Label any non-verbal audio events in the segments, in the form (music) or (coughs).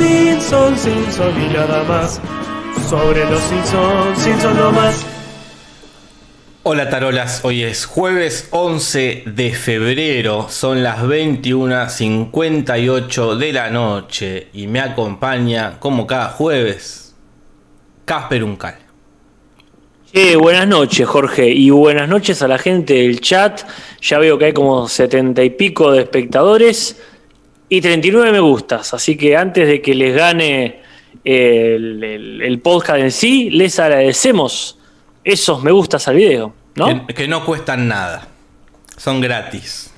Simpsons, Simpsons y nada más. Sobre los Simpsons, Simpsons no más. Hola tarolas, hoy es jueves 11 de febrero, son las 21.58 de la noche y me acompaña como cada jueves Casper Uncal. Eh, buenas noches, Jorge, y buenas noches a la gente del chat. Ya veo que hay como setenta y pico de espectadores y 39 me gustas, así que antes de que les gane el, el- el podcast en sí, les agradecemos esos me gustas al video, ¿no? Que, no cuestan nada, son gratis.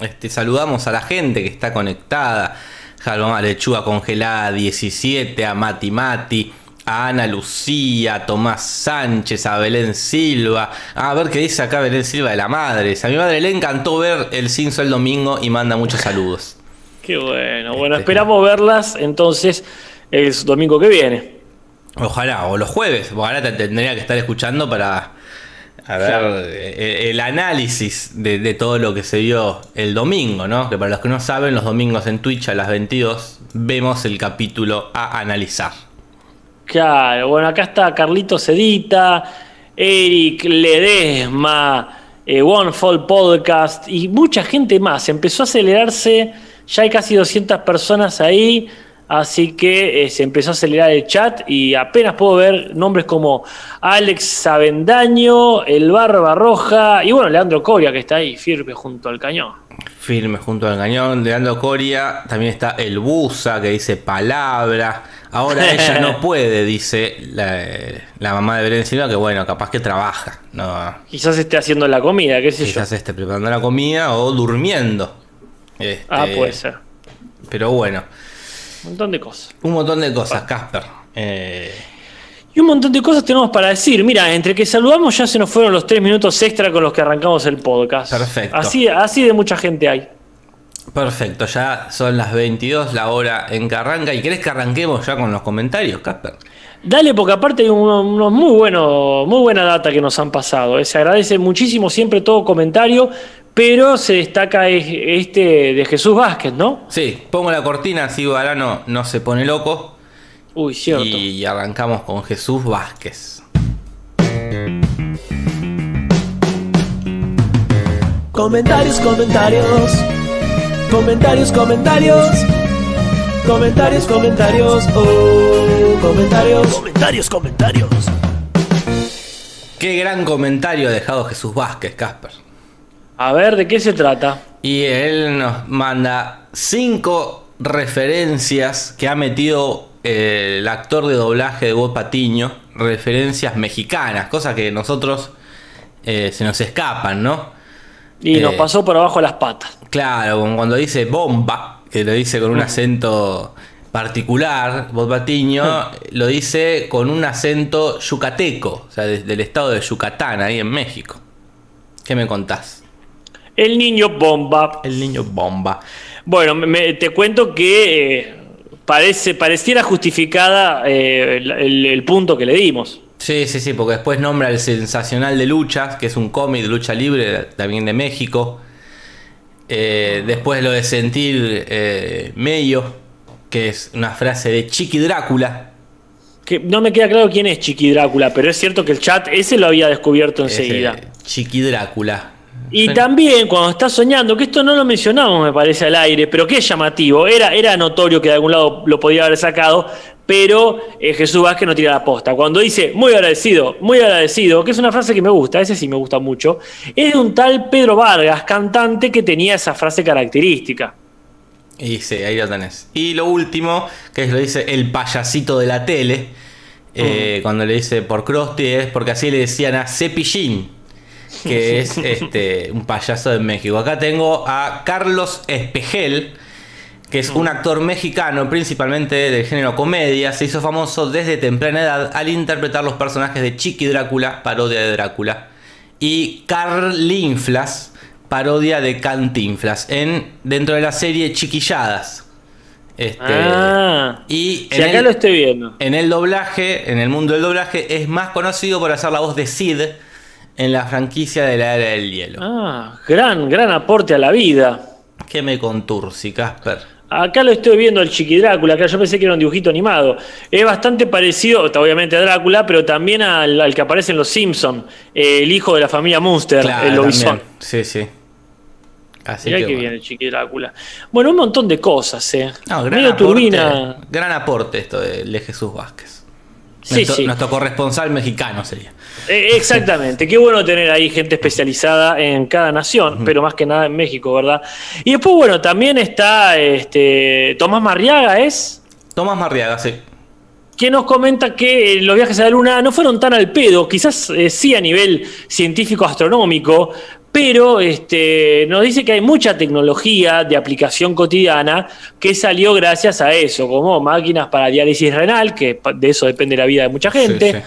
Este, saludamos a la gente que está conectada, Jaloma Lechuga Congelada 17, a Mati Mati, a Ana Lucía, a Tomás Sánchez, a Belén Silva. A ver qué dice acá Belén Silva de la madre. A mi madre le encantó ver el Cinso el domingo y manda muchos saludos. Qué bueno, bueno, Este. esperamos verlas entonces el domingo que viene. Ojalá, o los jueves, ojalá te tendría que estar escuchando para a ver Claro. eh, el análisis de, de todo lo que se vio el domingo, ¿no? Que para los que no saben, los domingos en Twitch a las 22 vemos el capítulo a analizar. Claro, bueno, acá está Carlito Cedita, Eric Ledesma, eh, Podcast y mucha gente más. Empezó a acelerarse, ya hay casi 200 personas ahí, así que eh, se empezó a acelerar el chat y apenas puedo ver nombres como Alex Avendaño, El Barba Roja y bueno, Leandro Coria que está ahí firme junto al cañón. Firme junto al cañón, Leandro Coria, también está el Busa que dice palabra. Ahora (laughs) ella no puede, dice la, la mamá de Belén Silva, que bueno, capaz que trabaja, no, Quizás esté haciendo la comida, qué sé yo. quizás esté preparando la comida o durmiendo. Este, Ah, puede ser. Pero bueno, Un montón de cosas. un montón de cosas, Casper. Eh, Y un montón de cosas tenemos para decir. Mira, entre que saludamos ya se nos fueron los tres minutos extra con los que arrancamos el podcast. Perfecto. Así, así de mucha gente hay. Perfecto, ya son las 22, la hora en que arranca. ¿Y querés que arranquemos ya con los comentarios, Casper? Dale, porque aparte hay unos, muy buenos, muy buena data que nos han pasado. Eh, Se agradece muchísimo siempre todo comentario, pero se destaca es- este de Jesús Vázquez, ¿no? Sí, pongo la cortina, así Barano no se pone loco. Uy, cierto. Y arrancamos con Jesús Vázquez. Comentarios, comentarios. Comentarios, comentarios. Comentarios, comentarios. Oh, comentarios. Comentarios, comentarios. Qué gran comentario ha dejado Jesús Vázquez, Casper. A ver, ¿de qué se trata? Y él nos manda cinco referencias que ha metido eh, el actor de doblaje de Bob Patiño, referencias mexicanas, cosas que nosotros eh, se nos escapan, ¿no? Y nos Eh. pasó por abajo las patas. Claro, como cuando dice bomba, que lo dice con un acento particular, Bob Patiño lo dice con un acento yucateco, o sea, de- del estado de Yucatán, ahí en México. ¿Qué me contás? El niño bomba. El niño bomba. Bueno, me- te cuento que eh, parece, pareciera justificada eh, el, el- el punto que le dimos. Sí, sí, sí, porque después nombra el Sensacional de Luchas, que es un cómic de lucha libre, también de México. Eh, después lo de sentir eh, medio, que es una frase de Chiqui Drácula. Que no me queda claro quién es Chiqui Drácula, pero es cierto que el chat ese lo había descubierto enseguida. Chiqui Drácula. Y también cuando estás soñando, que esto no lo mencionamos me parece al aire, pero que es llamativo, era, era notorio que de algún lado lo podía haber sacado, pero eh, Jesús Vázquez no tira la posta. Cuando dice muy agradecido, muy agradecido, que es una frase que me gusta, ese sí me gusta mucho, es de un tal Pedro Vargas, cantante que tenía esa frase característica. Y sí, ahí lo tenés. Y lo último, que es lo dice el payasito de la tele, eh, cuando le dice por Krusty, es porque así le decían a Cepillín, que (laughs) es este, un payaso de México. Acá tengo a Carlos Espejel, que es un actor mexicano, principalmente del género comedia. Se hizo famoso desde temprana edad al interpretar los personajes de Chiqui Drácula, parodia de Drácula, y Carlinflas, parodia de Cantinflas, en, dentro de la serie Chiquilladas. Este, ah, y si en acá el- lo estoy viendo. en el doblaje, en el mundo del doblaje, es más conocido por hacer la voz de Sid en la franquicia de la era del hielo. Ah, gran, gran aporte a la vida. ¿Qué me contursi, Casper? Acá lo estoy viendo el Chiqui Drácula, acá yo pensé que era un dibujito animado. Es bastante parecido, obviamente a Drácula, pero también al, que aparece en Los Simpson, el hijo de la familia Munster, el lobizón. Sí, sí. Así que, viene el Chiqui Drácula. Bueno, un montón de cosas, eh. No, gran Medio turbina. Gran aporte esto de Jesús Vázquez. Nuestro corresponsal mexicano sería. Eh, exactamente, qué bueno tener ahí gente especializada en cada nación, pero más que nada en México, ¿verdad? Y después, bueno, también está este Tomás Marriaga, ¿es? Tomás Marriaga, sí. Que nos comenta que los viajes a la Luna no fueron tan al pedo, quizás eh, sí a nivel científico astronómico, pero este, nos dice que hay mucha tecnología de aplicación cotidiana que salió gracias a eso, como máquinas para diálisis renal, que de eso depende la vida de mucha gente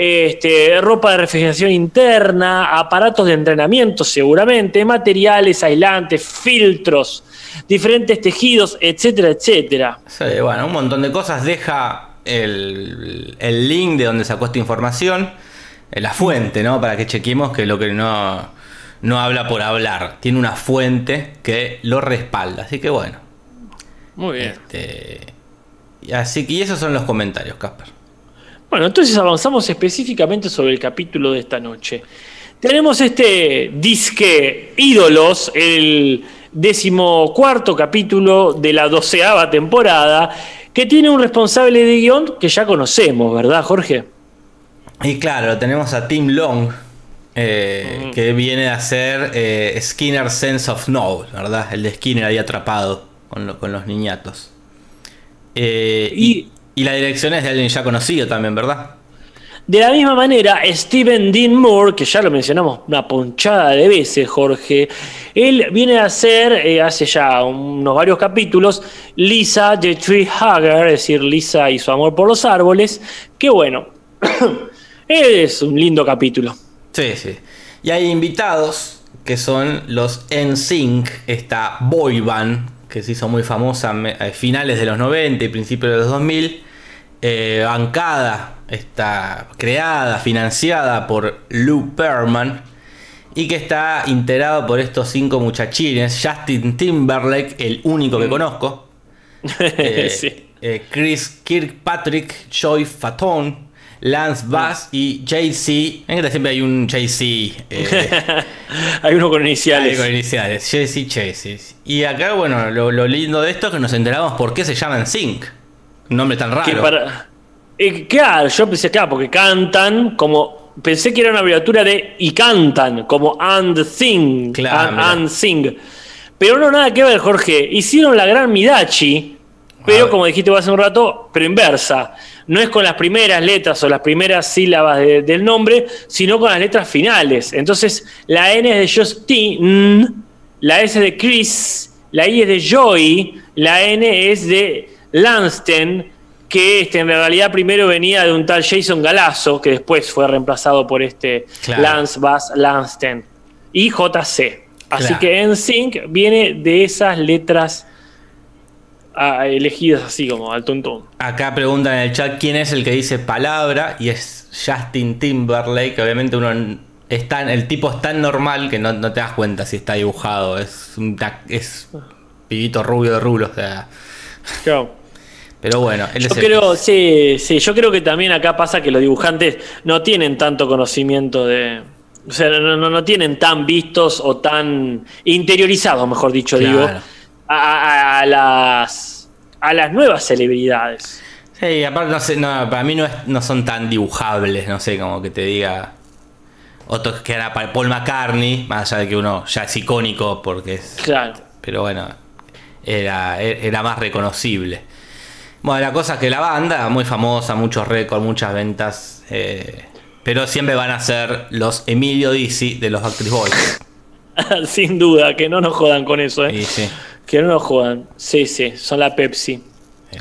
este, ropa de refrigeración interna, aparatos de entrenamiento seguramente, materiales aislantes, filtros, diferentes tejidos, etcétera, etcétera. Sí, bueno, un montón de cosas. Deja el, link de donde sacó esta información, la fuente, ¿no? Para que chequemos que lo que no, no habla por hablar. Tiene una fuente que lo respalda. Así que bueno. Muy bien. Este, así que y esos son los comentarios, Casper. Bueno, entonces avanzamos específicamente sobre el capítulo de esta noche. Tenemos este disque ídolos, el decimocuarto capítulo de la doceava temporada, que tiene un responsable de guion que ya conocemos, ¿verdad, Jorge? Y claro, tenemos a Tim Long, eh, que viene a ser eh, Skinner Sense of No, ¿verdad? El de Skinner ahí atrapado con, los niñatos. Eh, y, y la dirección es de alguien ya conocido también, ¿verdad? De la misma manera, Steven Dean Moore, que ya lo mencionamos una ponchada de veces, Jorge, él viene a ser, eh, hace ya unos varios capítulos, Lisa de Tree Hugger, es decir, Lisa y su amor por los árboles, que bueno, (coughs) es un lindo capítulo. Sí, sí. Y hay invitados que son los NSYNC, esta boy band que se hizo muy famosa a finales de los 90 y principios de los 2000 eh, bancada, está creada, financiada por Lou Perman y que está integrado por estos cinco muchachines, Justin Timberlake, el único que mm. conozco, (laughs) eh, eh, Chris Kirkpatrick, Joy Fatone, Lance. Bass y JC. En que siempre hay un JC. (laughs) hay uno con iniciales. Hay con iniciales. JC Chase. Y acá, bueno, lo, lo, lindo de esto es que nos enteramos por qué se llaman Sync. Un nombre tan raro. Para... Eh, claro, yo pensé, claro, porque cantan como. Pensé que era una abreviatura de y cantan, como and sing. Claro, and, sing. Pero no, nada que ver, Jorge. Hicieron la gran Midachi, pero como dijiste hace un rato, pero inversa. No es con las primeras letras o las primeras sílabas del nombre, sino con las letras finales. Entonces, la N es de Justin, la S es de Chris, la I es de Joy, la N es de Lanston, que este, en realidad primero venía de un tal Jason Galazo, que después fue reemplazado por este Lance Bass Lanston, y JC. Así que NSYNC viene de esas letras elegidas así como al tuntún. Acá preguntan en el chat quién es el que dice palabra y es Justin Timberlake, que obviamente uno el tipo es tan normal que no, te das cuenta si está dibujado, es un es pibito rubio de rulos, o sea. Pero bueno, yo creo, sí, sí, yo creo que también acá pasa que los dibujantes no tienen tanto conocimiento de. O sea, no, no, tienen tan vistos o tan interiorizados, mejor dicho, digo, a, las a las nuevas celebridades. Sí, aparte no sé, no, para mí no, no son tan dibujables, no sé, como que te diga. Otro que era para Paul McCartney, más allá de que uno ya es icónico porque es. Claro. Pero bueno, era, era más reconocible. Bueno, la cosa es que la banda, muy famosa, muchos récords, muchas ventas, eh, pero siempre van a ser los Emilio Dizzy de los Actress Boys. (laughs) Sin duda, que no nos jodan con eso, ¿eh? Que no nos jodan. Sí, sí, son la Pepsi. Eh,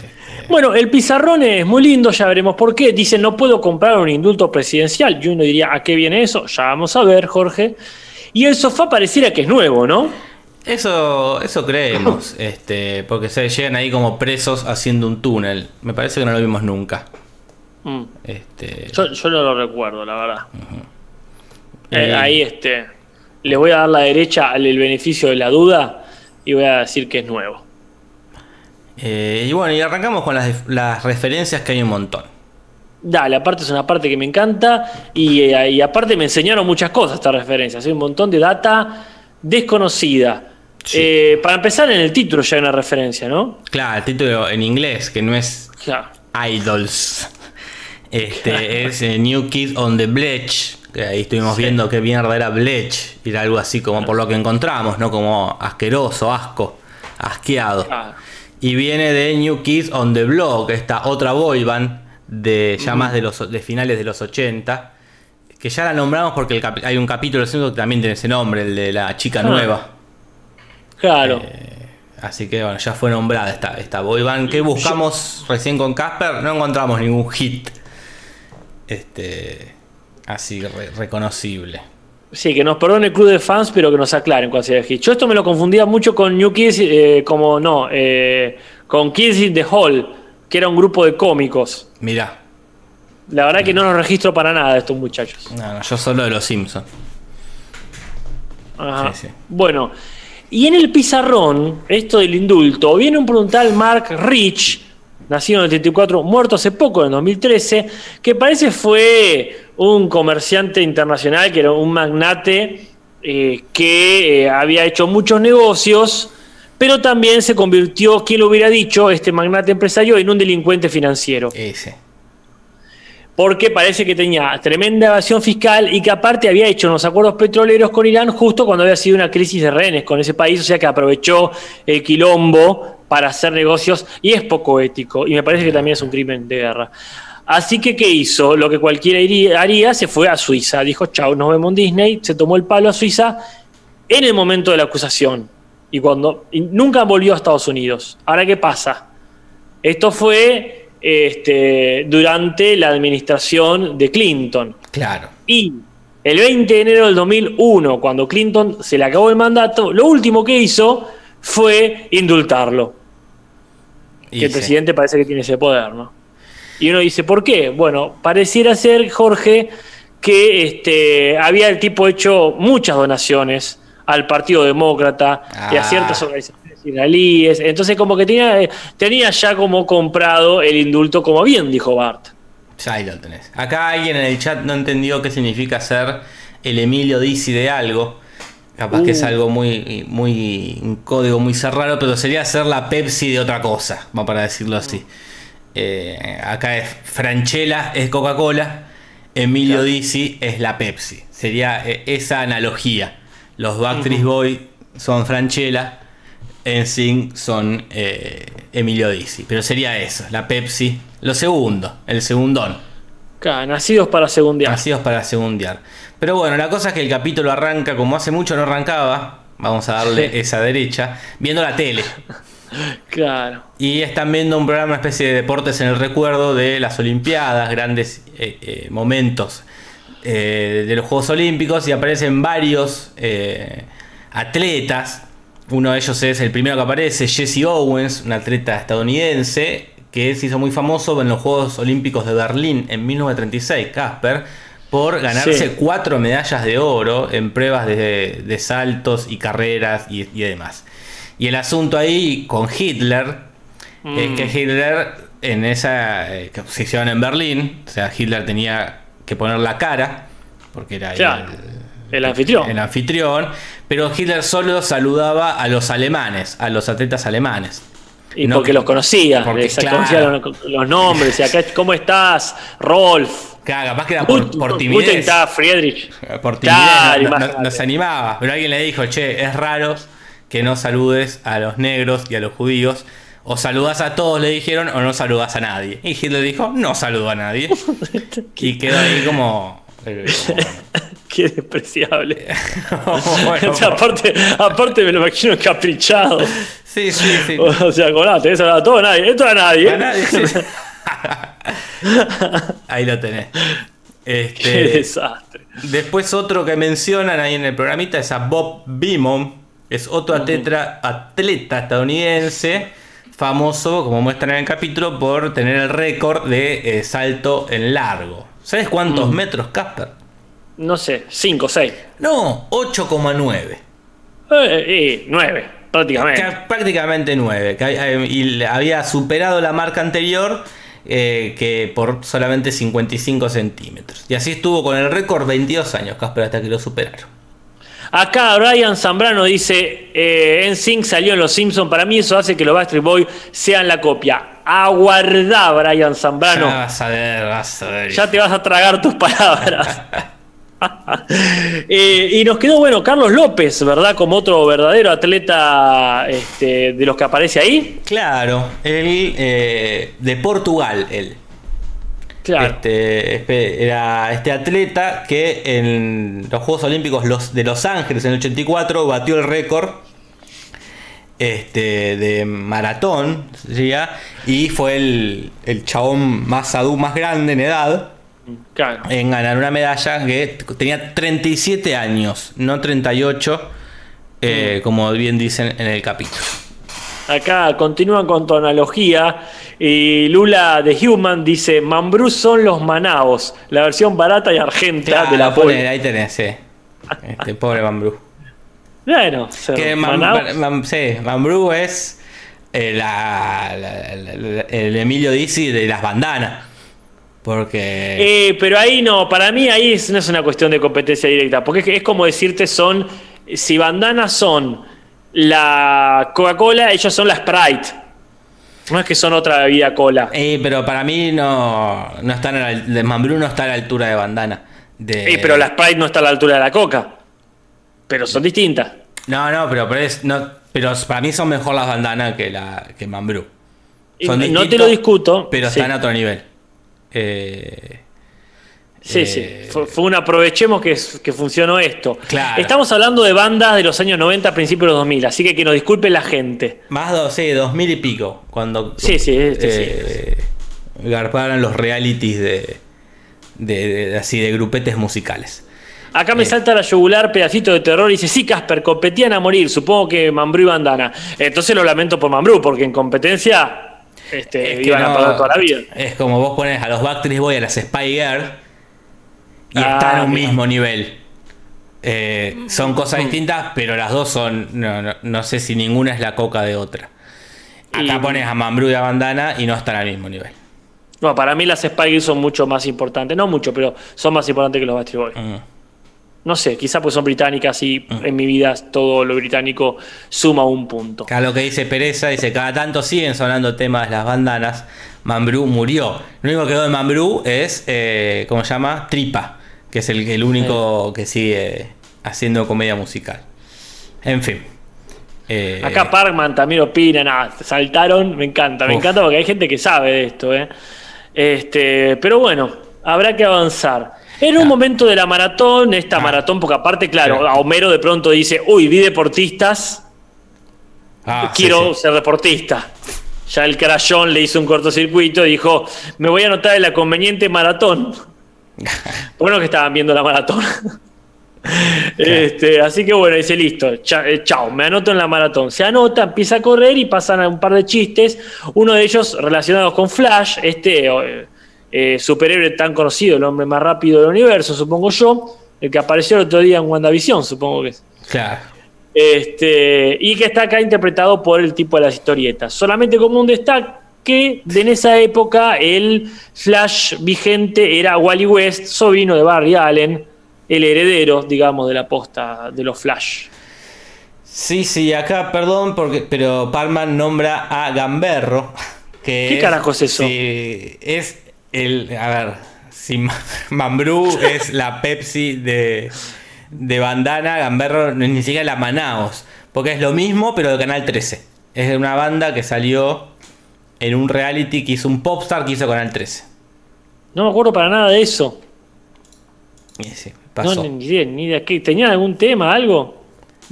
bueno, el pizarrón es muy lindo, ya veremos por qué. Dice, no puedo comprar un indulto presidencial. Y uno diría, ¿a qué viene eso? Ya vamos a ver, Jorge. Y el sofá pareciera que es nuevo, ¿no? Eso, eso creemos, (laughs) este, porque se llegan ahí como presos haciendo un túnel. Me parece que no lo vimos nunca. Mm. Este... Yo, no lo recuerdo, la verdad. Eh, ahí este, le voy a dar la derecha al beneficio de la duda y voy a decir que es nuevo. Eh, y bueno, y arrancamos con las, las referencias que hay un montón. Dale, aparte es una parte que me encanta y, eh, y aparte me enseñaron muchas cosas estas referencias. Hay un montón de data desconocida. Sí. Eh, para empezar, en el título ya hay una referencia, ¿no? Claro, el título en inglés, que no es Claro. Idols. Este es New Kid on the Bledge. Que ahí estuvimos Sí. viendo qué mierda era Bledge. Era algo así como por lo que encontramos, ¿no? Como asqueroso, asco, asqueado. Y viene de New Kids on the Block, esta otra boy band de ya más de los de finales de los 80. Que ya la nombramos porque el hay un capítulo que también tiene ese nombre, el de la chica Ah. nueva. Claro. Así que bueno, ya fue nombrada esta, esta boy band que buscamos recién con Casper, no encontramos ningún hit. Este así re- reconocible. Sí, que nos perdone el club de fans, pero que nos aclaren cuál sería el hit. Yo esto me lo confundía mucho con New Kids, eh, como no, eh, con Kids in the Hall, que era un grupo de cómicos. Mirá, La verdad que no los registro para nada estos muchachos. no, no, yo solo de los Simpsons. Ajá. Sí, sí. Bueno, y en el pizarrón, esto del indulto, viene un tal Mark Rich, nacido en el 84, muerto hace poco, en 2013, que parece fue un comerciante internacional, que era un magnate eh, que eh, había hecho muchos negocios, pero también se convirtió, ¿quién lo hubiera dicho? Este magnate empresario en un delincuente financiero Ese. porque parece que tenía tremenda evasión fiscal y que aparte había hecho unos acuerdos petroleros con Irán justo cuando había sido una crisis de rehenes con ese país, o sea que aprovechó el quilombo para hacer negocios y es poco ético y me parece que también es un crimen de guerra. Así que, ¿qué hizo? Lo que cualquiera iría- haría, se fue a Suiza. Dijo, chau, nos vemos en Disney. Se tomó el palo a Suiza en el momento de la acusación. Y, cuando, y nunca volvió a Estados Unidos. Ahora, ¿qué pasa? Esto fue este, durante la administración de Clinton. Claro. Y el 20 de enero del 2001, cuando Clinton se le acabó el mandato, lo último que hizo fue indultarlo. Y que el sí. presidente parece que tiene ese poder, ¿no? Y uno dice, ¿por qué? Bueno, pareciera ser, Jorge, que este, había el tipo hecho muchas donaciones al Partido Demócrata y a Ah. ciertas organizaciones israelíes. Entonces, como que tenía, eh, tenía ya como comprado el indulto, como bien dijo Bart. Ya ahí lo tenés. Acá alguien en el chat no entendió qué significa ser el Emilio Dizzy de algo. Capaz que es Uh. algo muy, muy. un código muy cerrado, pero sería ser la Pepsi de otra cosa, para decirlo así. Eh, acá es Franchella es Coca-Cola, Emilio Claro. Dizzy es la Pepsi. Sería eh, esa analogía. Los Backstreet Boys son Franchella, NSYNC son eh, Emilio Dizzy. Pero sería eso, la Pepsi. Lo segundo, el segundón. Claro, nacidos para segundear. Nacidos para segundear. Pero bueno, la cosa es que el capítulo arranca como hace mucho no arrancaba. Vamos a darle Sí. esa derecha. Viendo la tele. (laughs) (laughs) Claro. Y están viendo un programa, una especie de deportes en el recuerdo de las Olimpiadas, grandes eh, eh, momentos eh, de los Juegos Olímpicos. Y aparecen varios atletas. Uno de ellos es el primero que aparece, Jesse Owens, un atleta estadounidense que se hizo muy famoso en los Juegos Olímpicos de Berlín en 1936, Casper, por ganarse Sí. cuatro medallas de oro en pruebas de, de saltos y carreras y, y demás. Y el asunto ahí con Hitler es Mm. que Hitler en esa eh, se hicieron en Berlín, o sea, Hitler tenía que poner la cara porque era el- el anfitrión. el anfitrión, pero Hitler solo saludaba a los alemanes, a los atletas alemanes. Y No porque que- los conocía, porque, claro. conocía los, los nombres. Y acá, ¿cómo estás? Rolf. Claro, capaz que era por, Gut- por timidez. Tag, Friedrich. Por timidez Claro, no, no- no se animaba. Pero alguien le dijo, che, es raro que no saludes a los negros y a los judíos. O saludas a todos, le dijeron, o no saludas a nadie. Y Hitler dijo, no saludo a nadie. (laughs) y quedó ahí como... eh, (laughs) Qué despreciable. como- (laughs) bueno, O sea, aparte, aparte me lo imagino encaprichado. sí, sí, sí. O sea, con nada, te ves a todo a nadie. Esto a nadie. A nadie, sí. Ahí lo tenés. Qué Este, desastre. después otro que mencionan ahí en el programita es a Bob Beamon. Es otro atleta, atleta estadounidense famoso, como muestran en el capítulo, por tener el récord de eh, salto en largo. ¿Sabes cuántos metros, Casper? No sé, 5, 6. No, 8,9. Eh, eh, 9. Prácticamente. Ca- Prácticamente 9. Y había superado la marca anterior eh, que por solamente 55 centímetros. Y así estuvo con el récord 22 años, Casper, hasta que lo superaron. Acá Brian Zambrano dice, eh, NSYNC salió en Los Simpsons, para mí eso hace que los Backstreet Boys sean la copia. Aguardá, Brian Zambrano. Ya vas a ver, vas a ver. Ya te vas a tragar tus palabras. (laughs) Eh, y nos quedó, bueno, Carlos López, ¿verdad? Como otro verdadero atleta este, de los que aparece ahí. Claro, él eh, de Portugal, él. Claro. Este, era este atleta que en los Juegos Olímpicos los, de Los Ángeles en el 84 batió el récord este, de maratón sería, y fue el, el chabón más adulto, más grande en edad Claro. en ganar una medalla que tenía 37 años, no 38, eh, como bien dicen en el capítulo. Acá continúan con tu analogía. Y Lula de Human dice: Mambrú son los manaos, la versión barata y argenta de la poné, pobre. ahí tenés, sí. Este, pobre Mambrú. Bueno, se- Que Mam- Manaos. Mam- sí, Mambrú es eh, la- la- la- la- el Emilio Dizzi de las bandanas. Porque. Eh, pero ahí no, para mí ahí es- no es una cuestión de competencia directa, porque es, es como decirte son, si bandanas son la Coca-Cola, ellos son la Sprite. No es que son otra bebida cola. Eh, pero para mí no, no están a la, Mambrú no está a la altura de bandana. De, Eh, pero la Sprite no está a la altura de la Coca. Pero son distintas. No, no, pero, pero, es- no, pero para mí son mejor las bandanas que, la, que Mambrú. Son no te lo discuto. Pero sí. están a otro nivel. Eh, Sí, Eh, sí. Fue, fue un aprovechemos que, que funcionó esto. Claro. Estamos hablando de bandas de los años 90, principios de los 2000, así que que nos disculpe la gente. Más de sí, dos mil y pico. Cuando Sí, sí, este eh, garparon los realities de, de- de- así de grupetes musicales. Acá me Eh. salta la yugular pedacito de terror y dice, sí, Casper, competían a morir, supongo que Mambrú y Bandana. Entonces lo lamento por Mambrú, porque en competencia este, Es iban a perder toda la vida. Es como vos pones a los Backstreet Boys a las Spy Girl y Ah, están a un mismo nivel. Eh, son cosas distintas, pero las dos son. No, no, no sé si ninguna es la coca de otra. Acá Y- pones a Mambrú y a Bandana y no están al mismo nivel. No, para mí las Spy Girls son mucho más importantes, no mucho, pero son más importantes que los Backstreet Boys. Mm. No sé, quizás pues son británicas y en mi vida todo lo británico suma un punto. Acá lo que dice Pereza, dice, cada tanto siguen sonando temas de las bandanas. Mambrú murió. Lo único que quedó de Mambrú es, eh, ¿cómo se llama? Tripa, que es el, el único que sigue haciendo comedia musical. En fin. Eh, Acá Parkman también opina, nada, saltaron, me encanta, me Uf. encanta porque hay gente que sabe de esto, ¿eh? Este, pero bueno, habrá que avanzar. En un momento de la maratón, esta Ah. maratón, porque aparte, claro, a Homero de pronto dice, uy, vi deportistas, ah, sí, quiero sí. ser deportista. Ya el crayón le hizo un cortocircuito y dijo, me voy a anotar en la conveniente maratón. (laughs) bueno que estaban viendo la maratón. (laughs) Este, así que bueno, dice listo, eh, chao, me anoto en la maratón. Se anota, empieza a correr y pasan a un par de chistes, uno de ellos relacionados con Flash, este eh, eh, superhéroe tan conocido, el hombre más rápido del universo, supongo yo, el que apareció el otro día en WandaVision, supongo que es. Claro. Este, y que está acá interpretado por el tipo de las historietas. Solamente como un destaque, de en esa época el Flash vigente era Wally West, sobrino de Barry Allen, el heredero, digamos, de la posta de los Flash. Sí, sí, acá, perdón, porque, pero Palman nombra a Gamberro. (laughs) Que ¿Qué carajo es eso? Sí, es el. A ver, si Ma- (laughs) Mambrú es la Pepsi de, de bandana, Gamberro no ni siquiera la Manaos. Porque es lo mismo, pero de Canal 13. Es de una banda que salió en un reality que hizo un popstar que hizo Canal 13. No me acuerdo para nada de eso. Sí, No, pasó. ni idea, ni idea. ¿Qué? ¿Tenían algún tema, algo?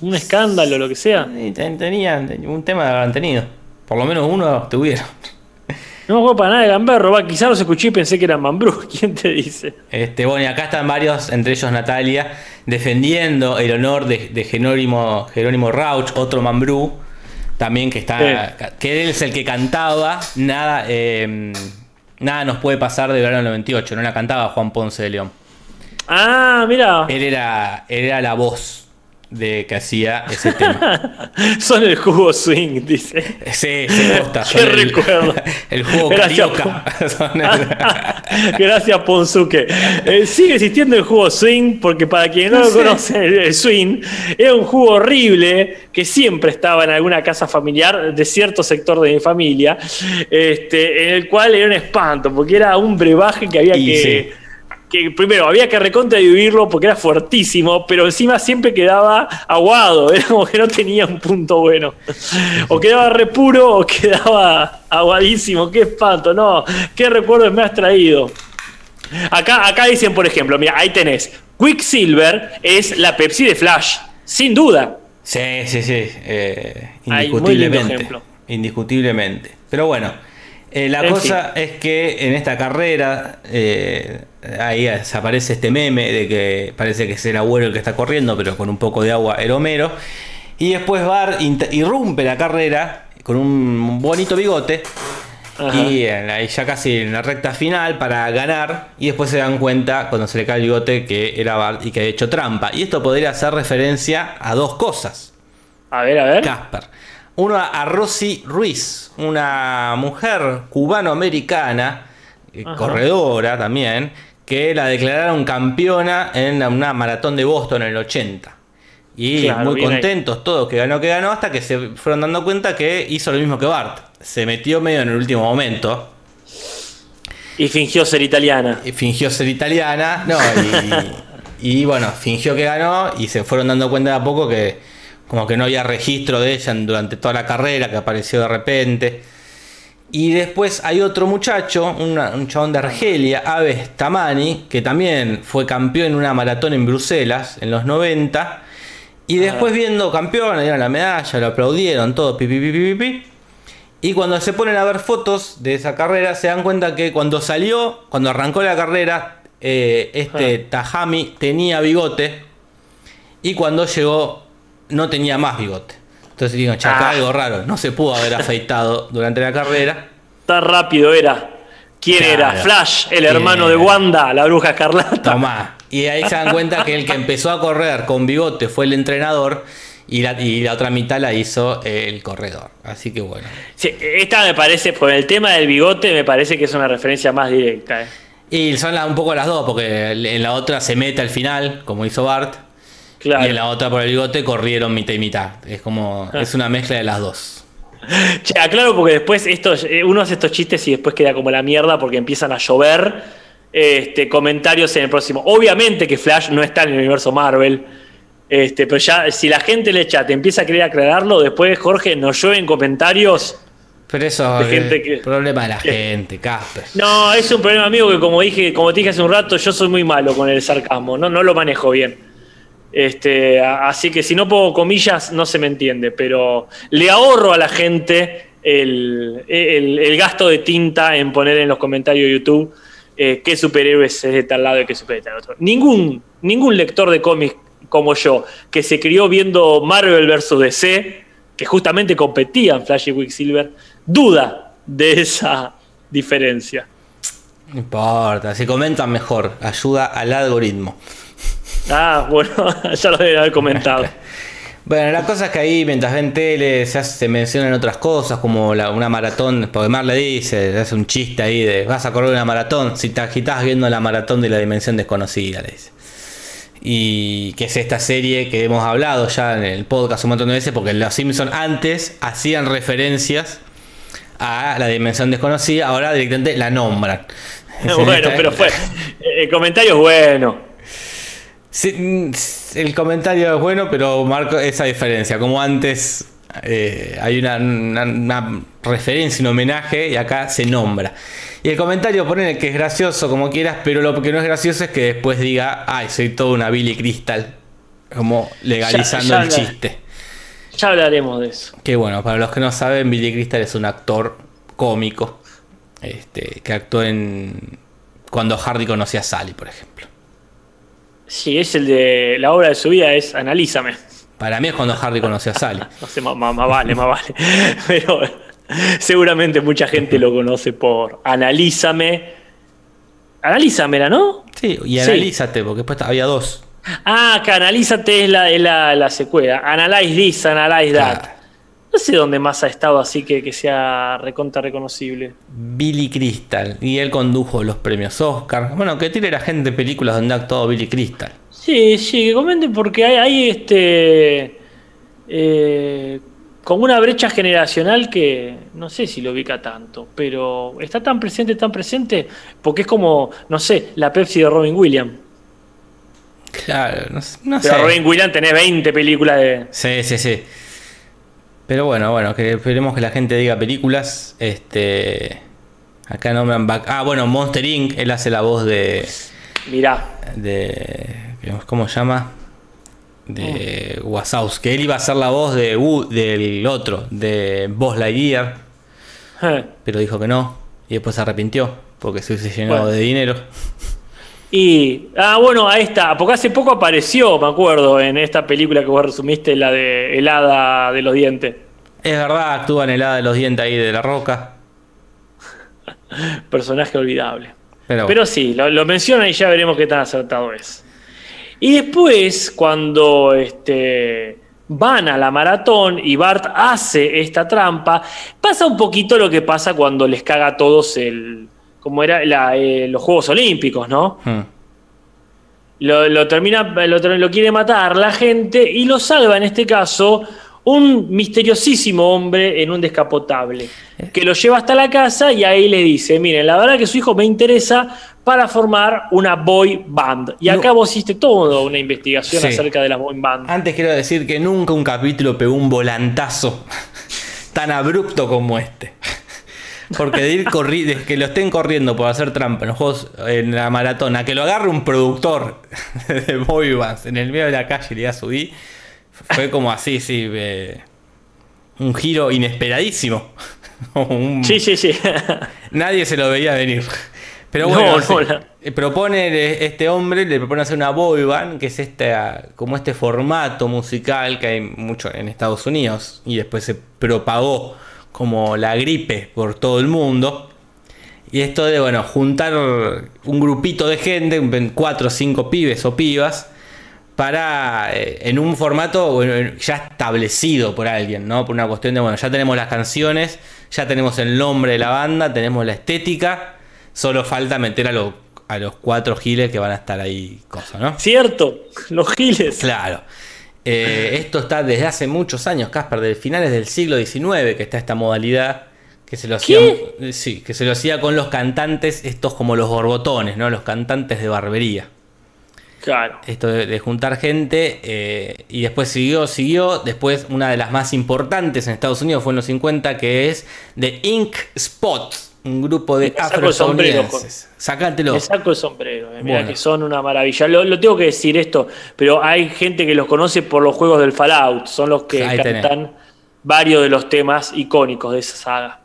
¿Un escándalo, lo que sea? Ten- Tenían un tema habrán tenido. Por lo menos uno tuvieron. No me acuerdo para nada de Gamberro. Va, quizás los escuché y pensé que eran Mambrú. (laughs) ¿Quién te dice? Este, bueno, y acá están varios, entre ellos Natalia, defendiendo el honor de, de Jerónimo, Jerónimo Rauch, otro Mambrú, también que está. que él es el que cantaba Nada, eh, nada nos puede pasar de verano del 98, no la cantaba Juan Ponce de León. Ah, mira. Él era, él era la voz. De que hacía ese tema. (laughs) Son el jugo swing, dice. Sí, se costa. Qué el, recuerdo. (laughs) el juego Gracias, (laughs) el- Gracias, Ponzuke. Eh, sigue existiendo el juego swing, porque para quien no lo conoce, el, el swing era un juego horrible que siempre estaba en alguna casa familiar de cierto sector de mi familia, este, en el cual era un espanto, porque era un brebaje que había Y que. sí. Que primero había que recontra vivirlo porque era fuertísimo, pero encima siempre quedaba aguado, (laughs) era como que no tenía un punto bueno. O quedaba re puro o quedaba aguadísimo, qué espanto, no, qué recuerdos me has traído. Acá, acá dicen, por ejemplo, mira, ahí tenés, Quicksilver es la Pepsi de Flash, sin duda. Sí, sí, sí. eh, Ay, muy lindo indiscutiblemente. ejemplo. Indiscutiblemente. Pero bueno, eh, la En cosa es que en esta carrera eh, ahí aparece este meme de que parece que es el abuelo el que está corriendo, pero con un poco de agua el Homero. Y después Bar irrumpe la carrera con un bonito bigote. Ajá. Y la- ya casi en la recta final para ganar. Y después se dan cuenta cuando se le cae el bigote que era Bart y que había hecho trampa. Y esto podría hacer referencia a dos cosas. A ver, a ver. Casper. Uno a Rosy Ruiz, una mujer cubano-americana, eh, corredora también, que la declararon campeona en una maratón de Boston en el 80. Y Claro, muy ahí. contentos todos que ganó, que ganó, hasta que se fueron dando cuenta que hizo lo mismo que Bart. Se metió medio en el último momento. Y fingió ser italiana. y fingió ser italiana, no, y, (laughs) y bueno, fingió que ganó y se fueron dando cuenta de a poco que como que no había registro de ella durante toda la carrera, que apareció de repente. Y después hay otro muchacho, una- un chabón de Argelia, Aves Tamani, que también fue campeón en una maratón en Bruselas en los 90. Y después viendo campeón, le dieron la medalla, lo aplaudieron, todo, pi, pi, pi, pi, pi, pi. Y cuando se ponen a ver fotos de esa carrera, se dan cuenta que cuando salió, cuando arrancó la carrera, eh, este Tajami tenía bigote. Y cuando llegó, no tenía más bigote. Entonces digo, che, acá Ah. algo raro. No se pudo haber afeitado durante la carrera. Tan rápido era. ¿Quién Claro. era? Flash, el ¿Quién hermano de? Wanda, la bruja escarlata. Tomá. Y ahí se dan cuenta que el que empezó a correr con bigote fue el entrenador. Y la, y la otra mitad la hizo el corredor. Así que bueno. Sí, esta me parece, por el tema del bigote, me parece que es una referencia más directa. eh. Y son la- un poco las dos, porque en la otra se mete al final, como hizo Bart. Claro. Y en la otra por el bigote corrieron mitad y mitad. Es como. Ah. Es una mezcla de las dos. Che, aclaro porque después estos, eh, uno hace estos chistes y después queda como la mierda porque empiezan a llover este, comentarios en el próximo. Obviamente que Flash no está en el universo Marvel. Este, pero ya, si la gente en el chat empieza a querer aclararlo, después Jorge nos llueve en comentarios. Pero eso es que- problema de la que- (laughs) gente, Casper. No, es un problema amigo que como dije, como te dije hace un rato, yo soy muy malo con el sarcasmo, no, no lo manejo bien. Este, así que si no pongo comillas, no se me entiende, pero le ahorro a la gente el, gasto de tinta en poner en los comentarios de YouTube eh, qué superhéroes es de tal lado y qué superhéroes es de tal otro. Ningún, ningún lector de cómics como yo, que se crió viendo Marvel vs. DC, que justamente competían Flash y Quicksilver, duda de esa diferencia. No importa, si comentan mejor, ayuda al algoritmo. Ah, bueno, (laughs) ya lo deben haber comentado. (laughs) Bueno, la cosa es que ahí mientras ven tele se, hace- se mencionan otras cosas como la- una maratón, porque Mar le dice, hace un chiste ahí de vas a correr una maratón, si te agitas viendo la maratón de la dimensión desconocida, le dice. Y que es esta serie que hemos hablado ya en el podcast un montón de veces, porque los Simpsons antes hacían referencias a la dimensión desconocida, ahora directamente la nombran. (laughs) bueno, pero fue. El comentario es bueno. Sí, el comentario es bueno, pero marco esa diferencia. Como antes eh, hay una, una- una referencia, un homenaje, y acá se nombra. Y el comentario pone que es gracioso, como quieras, pero lo que no es gracioso es que después diga, ay, soy todo una Billy Crystal. Como legalizando Ya- ya el chiste. Ya hablaremos de eso. Que bueno, para los que no saben, Billy Crystal es un actor cómico. Este, que actuó en. Cuando Hardy conocía a Sally, por ejemplo. Sí, es el de. La obra de su vida es Analízame. Para mí es cuando Hardy conoció a (laughs) Sally. No sé, más, vale, más vale. (laughs) Pero seguramente mucha gente lo conoce por Analízame. Analízame era, ¿no? Sí, y Sí. analízate, porque después había dos. Ah, que Analízate es la, la, la secuela. Analyze this, analyze that. Claro. No sé dónde más ha estado así que, que sea recontra reconocible. Billy Crystal. Y él condujo los premios Oscar. Bueno, que tire la gente películas donde ha actuado Billy Crystal. Sí, sí, que comenten porque hay, hay este. eh, como una brecha generacional que no sé si lo ubica tanto, pero está tan presente, tan presente, porque es como, no sé, la Pepsi de Robin Williams. Claro, no, sé- no Pero sé. Robin Williams tenés 20 películas de. Sí, sí, sí. Pero bueno, bueno, que esperemos que la gente diga películas. Este. Acá no me han back. Ah, bueno, Monster Inc. Él hace la voz de. Mirá. de ¿Cómo se llama? De Wazowski. Él iba a ser la voz de Wu- del otro, de Buzz Lightyear. Eh. Pero dijo que no. Y después se arrepintió. Porque se hubiese llenado Bueno. de dinero. Y. Ah, bueno, ahí está. Porque hace poco apareció, me acuerdo, en esta película que vos resumiste, la de El hada de los dientes. Es verdad, actúa en el hada de los dientes ahí de la roca. (laughs) Personaje olvidable. Pero, Pero sí, lo, lo menciona y ya veremos qué tan acertado es. Y después, cuando este, van a la maratón y Bart hace esta trampa, pasa un poquito lo que pasa cuando les caga a todos el. Como era la, eh, los Juegos Olímpicos, ¿no? hmm. Lo, lo termina, lo, lo quiere matar la gente y lo salva en este caso un misteriosísimo hombre en un descapotable que lo lleva hasta la casa y ahí le dice, miren, la verdad que su hijo me interesa para formar una boy band. Y No. acá vos hiciste toda una investigación Sí. acerca de las boy band. Antes quiero decir que nunca un capítulo pegó un volantazo (laughs) tan abrupto como este. Porque de ir corri de que lo estén corriendo por hacer trampa en los juegos en la maratona, que lo agarre un productor (laughs) de boy bands en el medio de la calle y le diga subí, fue como así, sí, eh, un giro inesperadísimo. (laughs) Un- Sí, sí, sí. Nadie se lo veía venir. Pero No, bueno, no, propone este hombre, le propone hacer una boy band, que es este, ah, como este formato musical que hay mucho en Estados Unidos y después se propagó como la gripe por todo el mundo. Y esto de, bueno, juntar un grupito de gente, cuatro o cinco pibes o pibas, para eh, en un formato bueno, ya establecido por alguien, ¿no? Por una cuestión de, bueno, ya tenemos las canciones, ya tenemos el nombre de la banda, tenemos la estética, solo falta meter a, los a los cuatro giles que van a estar ahí, cosa, ¿no? Cierto, los giles. Claro. Eh, esto está desde hace muchos años, Casper, de finales del siglo XIX que está esta modalidad que se lo hacía, sí, que se lo hacía con los cantantes, estos como los borbotones, ¿no? Los cantantes de barbería Claro. esto de, de juntar gente eh, y después siguió, siguió. Después una de las más importantes en Estados Unidos fue en los 50 que es The Ink Spot, un grupo de afroestadounidenses. Sácatelo. Me saco el sombrero, eh, mira Bueno. que son una maravilla. Lo, lo tengo que decir esto, pero hay gente que los conoce por los juegos del Fallout, son los que Ahí tenés. cantan varios de los temas icónicos de esa saga.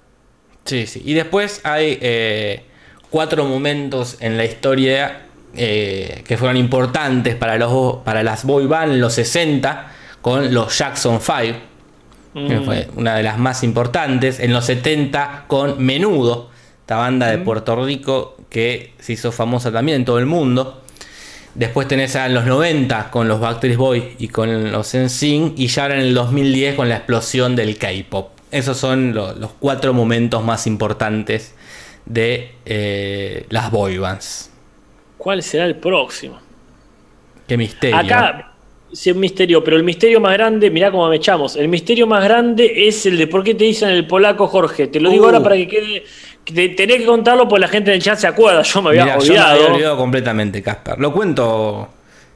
Sí, sí. Y después hay eh, cuatro momentos en la historia eh, que fueron importantes para, los, para las boy band en los 60 con los Jackson 5. que Mm. fue una de las más importantes. En los 70 con Menudo, esta banda de Puerto Rico que se hizo famosa también en todo el mundo. Después tenés a los 90 con los Backstreet Boys y con los NSYNC y ya ahora en el 2010 con la explosión del K-pop. Esos son lo- los cuatro momentos más importantes de eh, las boy bands. ¿Cuál será el próximo? Qué misterio. Acá, sí, un misterio, pero el misterio más grande, mirá cómo me echamos. El misterio más grande es el de por qué te dicen el polaco Jorge. Te lo digo Uh. ahora para que quede. Tenés que contarlo porque la gente en el chat se acuerda. Yo me había Mirá, yo me olvidado. había olvidado completamente, Casper. Lo cuento.